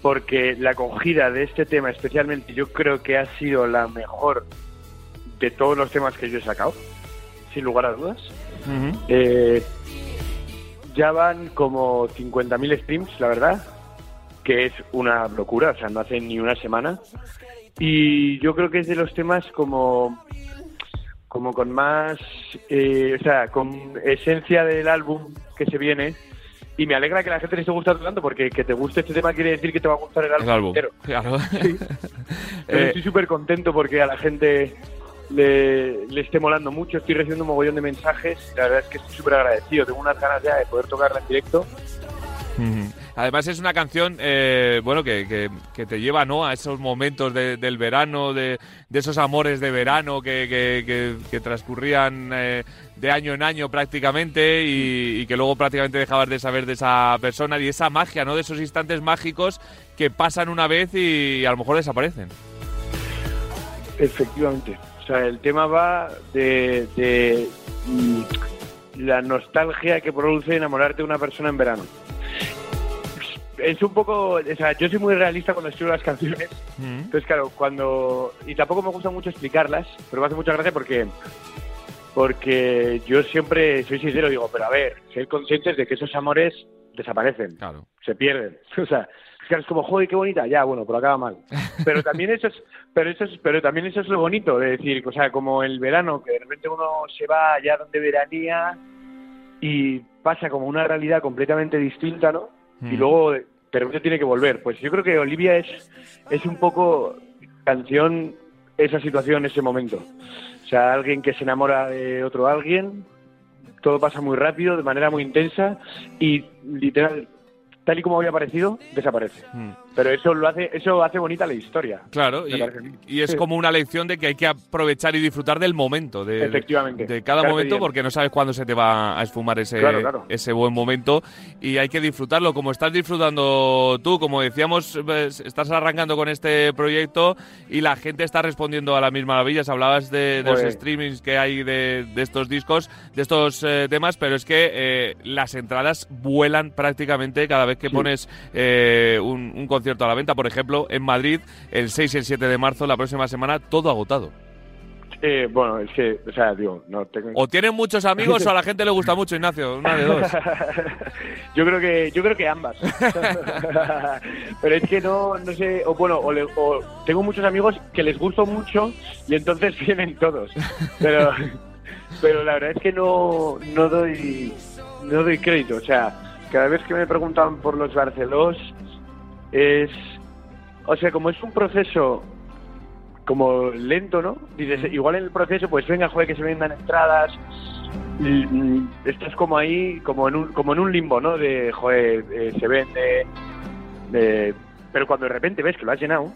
porque la acogida de este tema especialmente yo creo que ha sido la mejor de todos los temas que yo he sacado, sin lugar a dudas. Eh, ya van como 50.000 streams, la verdad, que es una locura, o sea, no hace ni una semana. Y yo creo que es de los temas como como con más, eh, o sea, con esencia del álbum que se viene. Y me alegra que la gente le esté gustando tanto, porque que te guste este tema quiere decir que te va a gustar el álbum, El álbum. entero. Claro. [LAUGHS] Eh, estoy súper contento porque a la gente le, le esté molando mucho. Estoy recibiendo un mogollón de mensajes. La verdad es que estoy súper agradecido. Tengo unas ganas ya de poder tocarla en directo. Además es una canción, eh, bueno, que, que- que te lleva, ¿no? A esos momentos de- del verano, de, de esos amores de verano que, que- transcurrían eh, de año en año prácticamente y, y que luego prácticamente dejabas de saber de esa persona y esa magia, ¿no? De esos instantes mágicos que pasan una vez y a lo mejor desaparecen. Efectivamente. O sea, el tema va de, de, mm, la nostalgia que produce enamorarte de una persona en verano. Es un poco, o sea, yo soy muy realista cuando escribo las canciones. Entonces, claro, cuando y tampoco me gusta mucho explicarlas, pero me hace mucha gracia porque porque yo siempre soy sincero, digo, pero a ver, ser conscientes de que esos amores desaparecen, Claro. se pierden. [LAUGHS] O sea, es como, joder, qué bonita, ya, bueno, pero acaba mal. Pero también eso es, pero eso es, pero también eso es lo bonito de decir, o sea, como el verano, que de repente uno se va allá donde veranía y pasa como una realidad completamente distinta, ¿no? Y Mm. luego de de repente tiene que volver. Pues yo creo que Olivia es, es un poco canción esa situación, ese momento. O sea, alguien que se enamora de otro alguien, todo pasa muy rápido, de manera muy intensa y literal, tal y como había aparecido, desaparece. Mm. Pero eso lo hace, eso hace bonita la historia. Claro, y, y es como una lección de que hay que aprovechar y disfrutar del momento, de, Efectivamente. de cada momento, diem. porque no sabes cuándo se te va a esfumar ese, Claro, claro. ese buen momento y hay que disfrutarlo como estás disfrutando tú, como decíamos, estás arrancando con este proyecto y la gente está respondiendo a las mismas maravillas. Hablabas de, de los Pues- streamings que hay de, de estos discos, de estos eh, temas, pero es que eh, las entradas vuelan prácticamente cada vez que Sí. pones eh, un, un concierto a la venta. Por ejemplo, en Madrid, el 6 y el 7 de marzo, la próxima semana, todo agotado. Eh, bueno, es que, o sea, digo, no tengo... O tienen muchos amigos o a la gente le gusta mucho, Ignacio. Una de dos. [LAUGHS] yo creo que yo creo que ambas [LAUGHS] pero es que no no sé o bueno o, le- o tengo muchos amigos que les gusto mucho y entonces [LAUGHS] vienen todos pero pero la verdad es que no no doy no doy crédito o sea cada vez que me preguntan por los Barcelos es o sea como es un proceso como lento, ¿no? Dices, igual en el proceso, pues venga, joder, que se vendan entradas. Y, mm, estás como ahí, como en un, como en un limbo, ¿no? De, joder, eh, se vende. eh, pero cuando de repente ves que lo has llenado,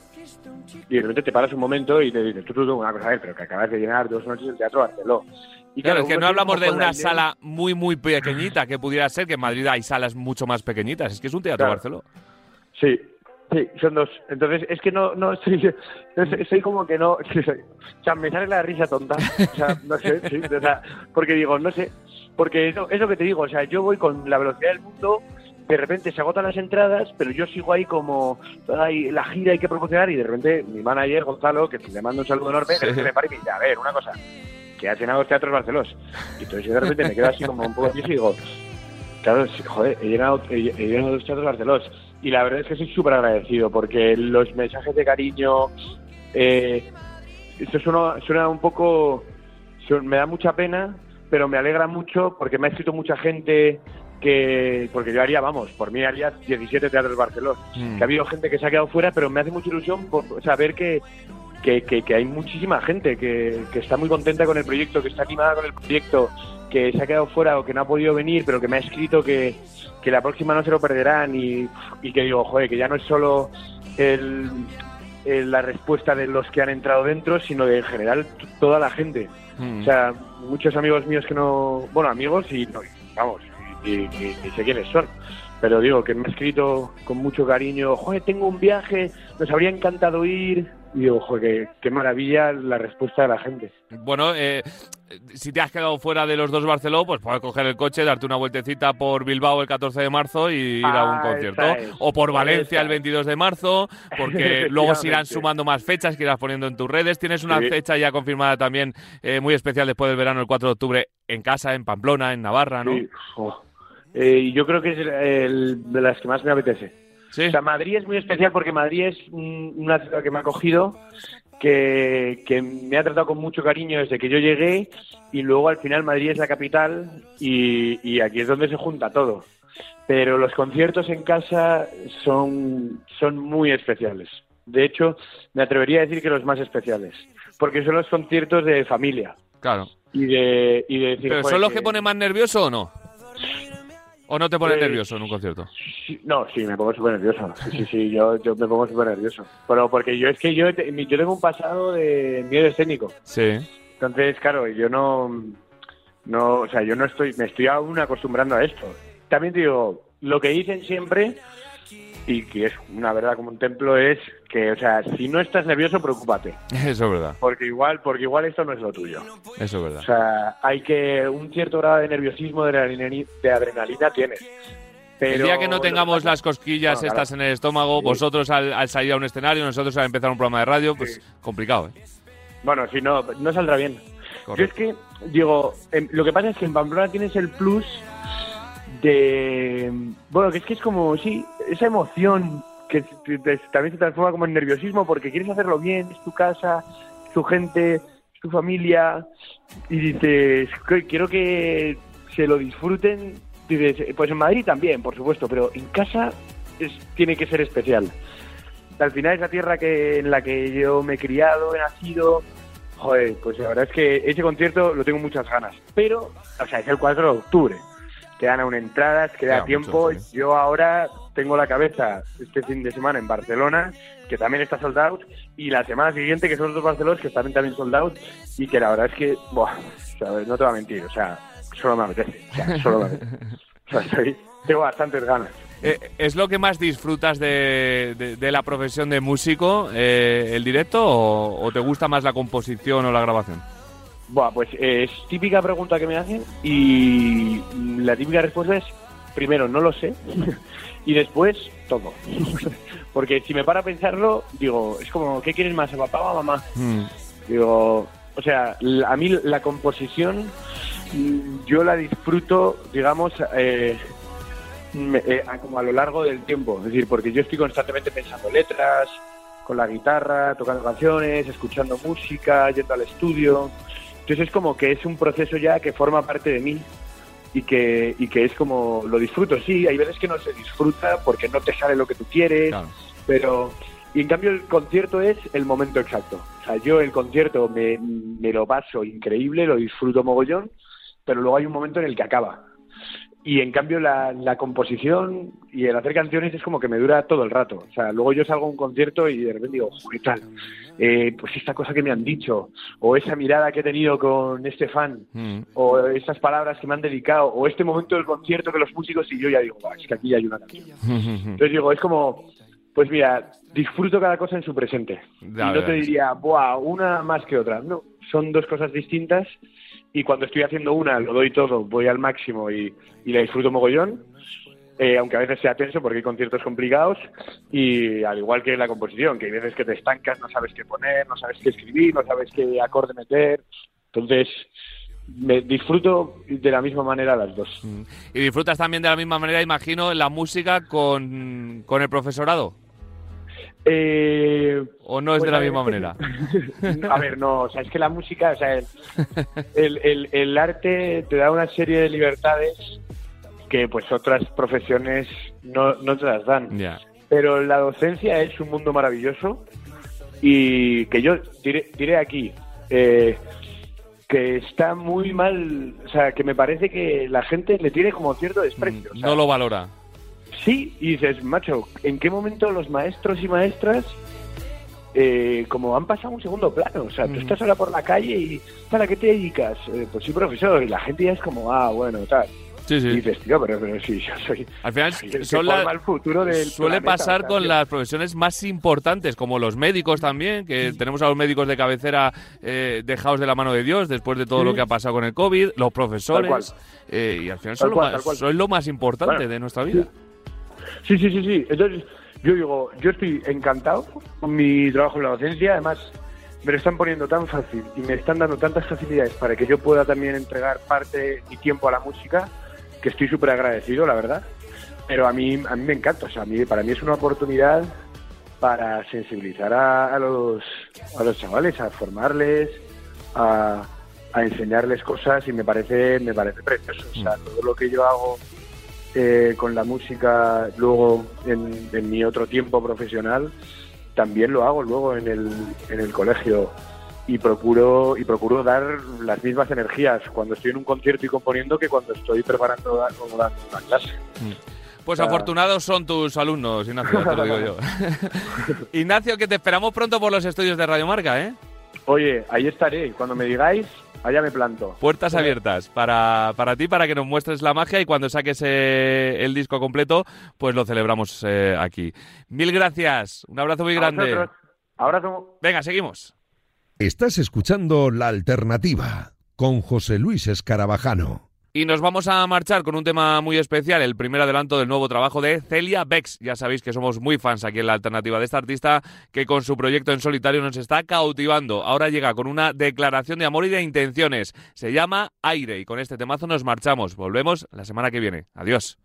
y de repente te paras un momento y te dices, tú, tú, tú, una cosa, a ver, pero que acabas de llenar dos noches el Teatro Barceló. Y Claro, es que no hablamos de una sala muy, muy pequeñita que pudiera ser, que en Madrid hay salas mucho más pequeñitas. Es que es un teatro Claro. Barceló. Sí, Sí, son dos. Entonces, es que no, no, soy, soy, [LAUGHS] como que no, sí, [LAUGHS] o sea, me sale la risa tonta. O sea, no sé, sí, o sea, porque digo, no sé, porque eso, es lo que te digo, o sea, yo voy con la velocidad del mundo, de repente se agotan las entradas, pero yo sigo ahí como, ay, la gira hay que promocionar y de repente mi manager, Gonzalo, que le mando un saludo enorme, repente me para y me dice, a ver, una cosa, que has llenado los teatros Barcelos. Y entonces yo de repente me quedo así como un poco y digo, Claro, joder, he llenado, he, he llenado los teatros Barcelos. Y la verdad es que soy súper agradecido porque los mensajes de cariño, eh, esto suena, suena un poco, me da mucha pena, pero me alegra mucho porque me ha escrito mucha gente que, porque yo haría, vamos, por mí haría 17 teatros Barcelos. Mm. Que ha habido gente que se ha quedado fuera, pero me hace mucha ilusión por saber que, que, que- que hay muchísima gente que, que está muy contenta con el proyecto, que está animada con el proyecto, que se ha quedado fuera o que no ha podido venir, pero que me ha escrito que, que la próxima no se lo perderán y, y que digo, joder, que ya no es solo el, el- la respuesta de los que han entrado dentro, sino de en general toda la gente. Mm. O sea, muchos amigos míos que no, bueno, amigos y no, vamos, y sé quiénes son. Pero digo, que me ha escrito con mucho cariño, joder, tengo un viaje, nos habría encantado ir. Y digo, joder, qué, maravilla la respuesta de la gente. Bueno, eh, si te has quedado fuera de los dos Barceló, pues puedes coger el coche, darte una vueltecita por Bilbao el 14 de marzo y ir a un Ah, concierto. es, o por Valencia el 22 de marzo, porque [LAUGHS] luego se irán sumando más fechas que irás poniendo en tus redes. Tienes una Sí. fecha ya confirmada también eh, muy especial después del verano, el 4 de octubre, en casa, en Pamplona, en Navarra, ¿no? Sí. Eh, yo creo que es el de las que más me apetece. Sí. O sea, Madrid es muy especial porque Madrid es un- una ciudad que me ha acogido, que, que me ha tratado con mucho cariño desde que yo llegué y luego al final Madrid es la capital y, y aquí es donde se junta todo. Pero los conciertos en casa son, son muy especiales. De hecho, me atrevería a decir que los más especiales, porque son los conciertos de familia Claro. y de, y de decir, ¿Pero "Joder, son los que- que ponen más nervioso o no? ¿O no te pones Eh, nervioso en un concierto? Sí, No, sí, me pongo súper nervioso. Sí, sí, sí, yo, yo me pongo súper nervioso. Pero porque yo es que yo, yo tengo un pasado de miedo escénico. Sí. Entonces, claro, yo no, no, o sea, yo no estoy, me estoy aún acostumbrando a esto. También te digo, lo que dicen siempre, y que es una verdad como un templo, es que, o sea, si no estás nervioso, preocúpate. [LAUGHS] Eso es verdad. Porque igual, porque igual esto no es lo tuyo. Eso es verdad. O sea, hay que, un cierto grado de nerviosismo, de adrenalina, de adrenalina tienes. Pero el día que no tengamos las cosquillas estas claro. en el estómago, Sí. vosotros al, al salir a un escenario, nosotros al empezar un programa de radio, pues complicado, ¿eh? Bueno, si no, no saldrá bien. Correcto. Yo es que, digo, em, lo que pasa es que en Pamplona tienes el plus de. Bueno, que es que es como, sí, esa emoción que también se transforma como en nerviosismo porque quieres hacerlo bien, es tu casa, es tu gente, es tu familia, y dices, "Que- quiero que se lo disfruten. Dices, pues en Madrid también, por supuesto, pero en casa es, tiene que ser especial. Al final es la tierra que, en la que yo me he criado, he nacido, Joder, pues la verdad es que ese concierto lo tengo muchas ganas. Pero, o sea, es el 4 de octubre. Quedan aún entradas, queda Queda tiempo. sí. Yo ahora tengo la cabeza este fin de semana en Barcelona, que también está sold out, y la semana siguiente, que son los dos Barcelones, que también también sold out, y que la verdad es que, buah, ¿sabes? no te voy a mentir, o sea, solo me apetece. O sea, solo me apetece. [LAUGHS] O sea, estoy- tengo bastantes ganas. Eh, ¿Es lo que más disfrutas de, de- de la profesión de músico, eh, el directo, o, o te gusta más la composición o la grabación? Buah, pues es típica pregunta que me hacen y la típica respuesta es, primero, no lo sé, [LAUGHS] y después, todo. [LAUGHS] Porque si me para a pensarlo, digo, es como, ¿qué quieres más, a papá o a mamá? Digo, o sea, a mí la composición mm, yo la disfruto, digamos, eh, eh, como a lo largo del tiempo. Es decir, porque yo estoy constantemente pensando letras, con la guitarra, tocando canciones, escuchando música, yendo al estudio. Entonces es como que es un proceso ya que forma parte de mí y que, y que es como lo disfruto. Sí, hay veces que no se disfruta porque no te sale lo que tú quieres, pero... Y en cambio el concierto es el momento exacto. O sea, yo el concierto me, me lo paso increíble, lo disfruto mogollón, pero luego hay un momento en el que acaba. Y en cambio la, la composición y el hacer canciones es como que me dura todo el rato. O sea, luego yo salgo a un concierto y de repente digo, ¿qué tal? Eh, pues esta cosa que me han dicho, o esa mirada que he tenido con este fan, o esas palabras que me han dedicado, o este momento del concierto que los músicos y yo ya digo, "Buah, es que aquí hay una canción. [LAUGHS] Entonces digo, es como, Pues mira, disfruto cada cosa en su presente. Ya y no te diría, buah, una más que otra. No, son dos cosas distintas y cuando estoy haciendo una lo doy todo, voy al máximo y, y la disfruto mogollón. eh, aunque a veces sea tenso porque hay conciertos complicados y al igual que la composición, que hay veces que te estancas, no sabes qué poner, no sabes qué escribir, no sabes qué acorde meter. Entonces, me disfruto de la misma manera las dos. Y disfrutas también de la misma manera, imagino, la música con, con el profesorado. Eh, ¿O no es pues de la a ver, misma manera? [LAUGHS] A ver, no, o sea, es que la música, o sea, el, el, el- el arte te da una serie de libertades que pues otras profesiones no, no te las dan. Pero la docencia es un mundo maravilloso y que yo diré, diré aquí eh, que está muy mal, o sea, que me parece que la gente le tiene como cierto desprecio. o sea, No lo valora. Sí, y dices, macho, ¿en qué momento los maestros y maestras eh, como han pasado un segundo plano? O sea, tú estás ahora por la calle y ¿para qué te dedicas? Eh, pues soy profesor y la gente ya es como, ah, bueno, tal. Sí, sí. Y dices, tío, pero, pero sí, yo soy... Al final soy son la- el futuro del suele planeta, pasar con las profesiones más importantes, como los médicos también, que tenemos a los médicos de cabecera eh, dejados de la mano de Dios después de todo lo que ha pasado con el COVID, los profesores, eh, y al final son, lo más, son lo más importante Bueno, de nuestra vida. Sí, sí, sí, sí. Entonces, yo digo, yo estoy encantado con mi trabajo en la docencia. Además, me lo están poniendo tan fácil y me están dando tantas facilidades para que yo pueda también entregar parte de mi tiempo a la música, que estoy súper agradecido, la verdad. Pero a mí, a mí me encanta. O sea, a mí, para mí es una oportunidad para sensibilizar a, a los, a los chavales, a formarles, a, a enseñarles cosas y me parece, me parece precioso. O sea, todo lo que yo hago eh, con la música luego en, en mi otro tiempo profesional también lo hago luego en el, en el colegio y procuro y procuro dar las mismas energías cuando estoy en un concierto y componiendo que cuando estoy preparando la- dando una clase. Pues Ah. afortunados son tus alumnos, Ignacio, te lo digo yo. [LAUGHS] Ignacio, que te esperamos pronto por los estudios de Radio Marca, ¿eh? Oye, ahí estaré cuando me digáis, allá me planto. Puertas abiertas para, para ti, para que nos muestres la magia y cuando saques eh, el disco completo, pues lo celebramos eh, aquí. Mil gracias, un abrazo muy grande. Abrazo. Venga, seguimos. Estás escuchando La Alternativa con José Luis Escarabajano. Y nos vamos a marchar con un tema muy especial, el primer adelanto del nuevo trabajo de Celia Bex. Ya sabéis que somos muy fans aquí en la alternativa de esta artista que con su proyecto en solitario nos está cautivando. Ahora llega con una declaración de amor y de intenciones. Se llama Aire y con este temazo nos marchamos. Volvemos la semana que viene. Adiós.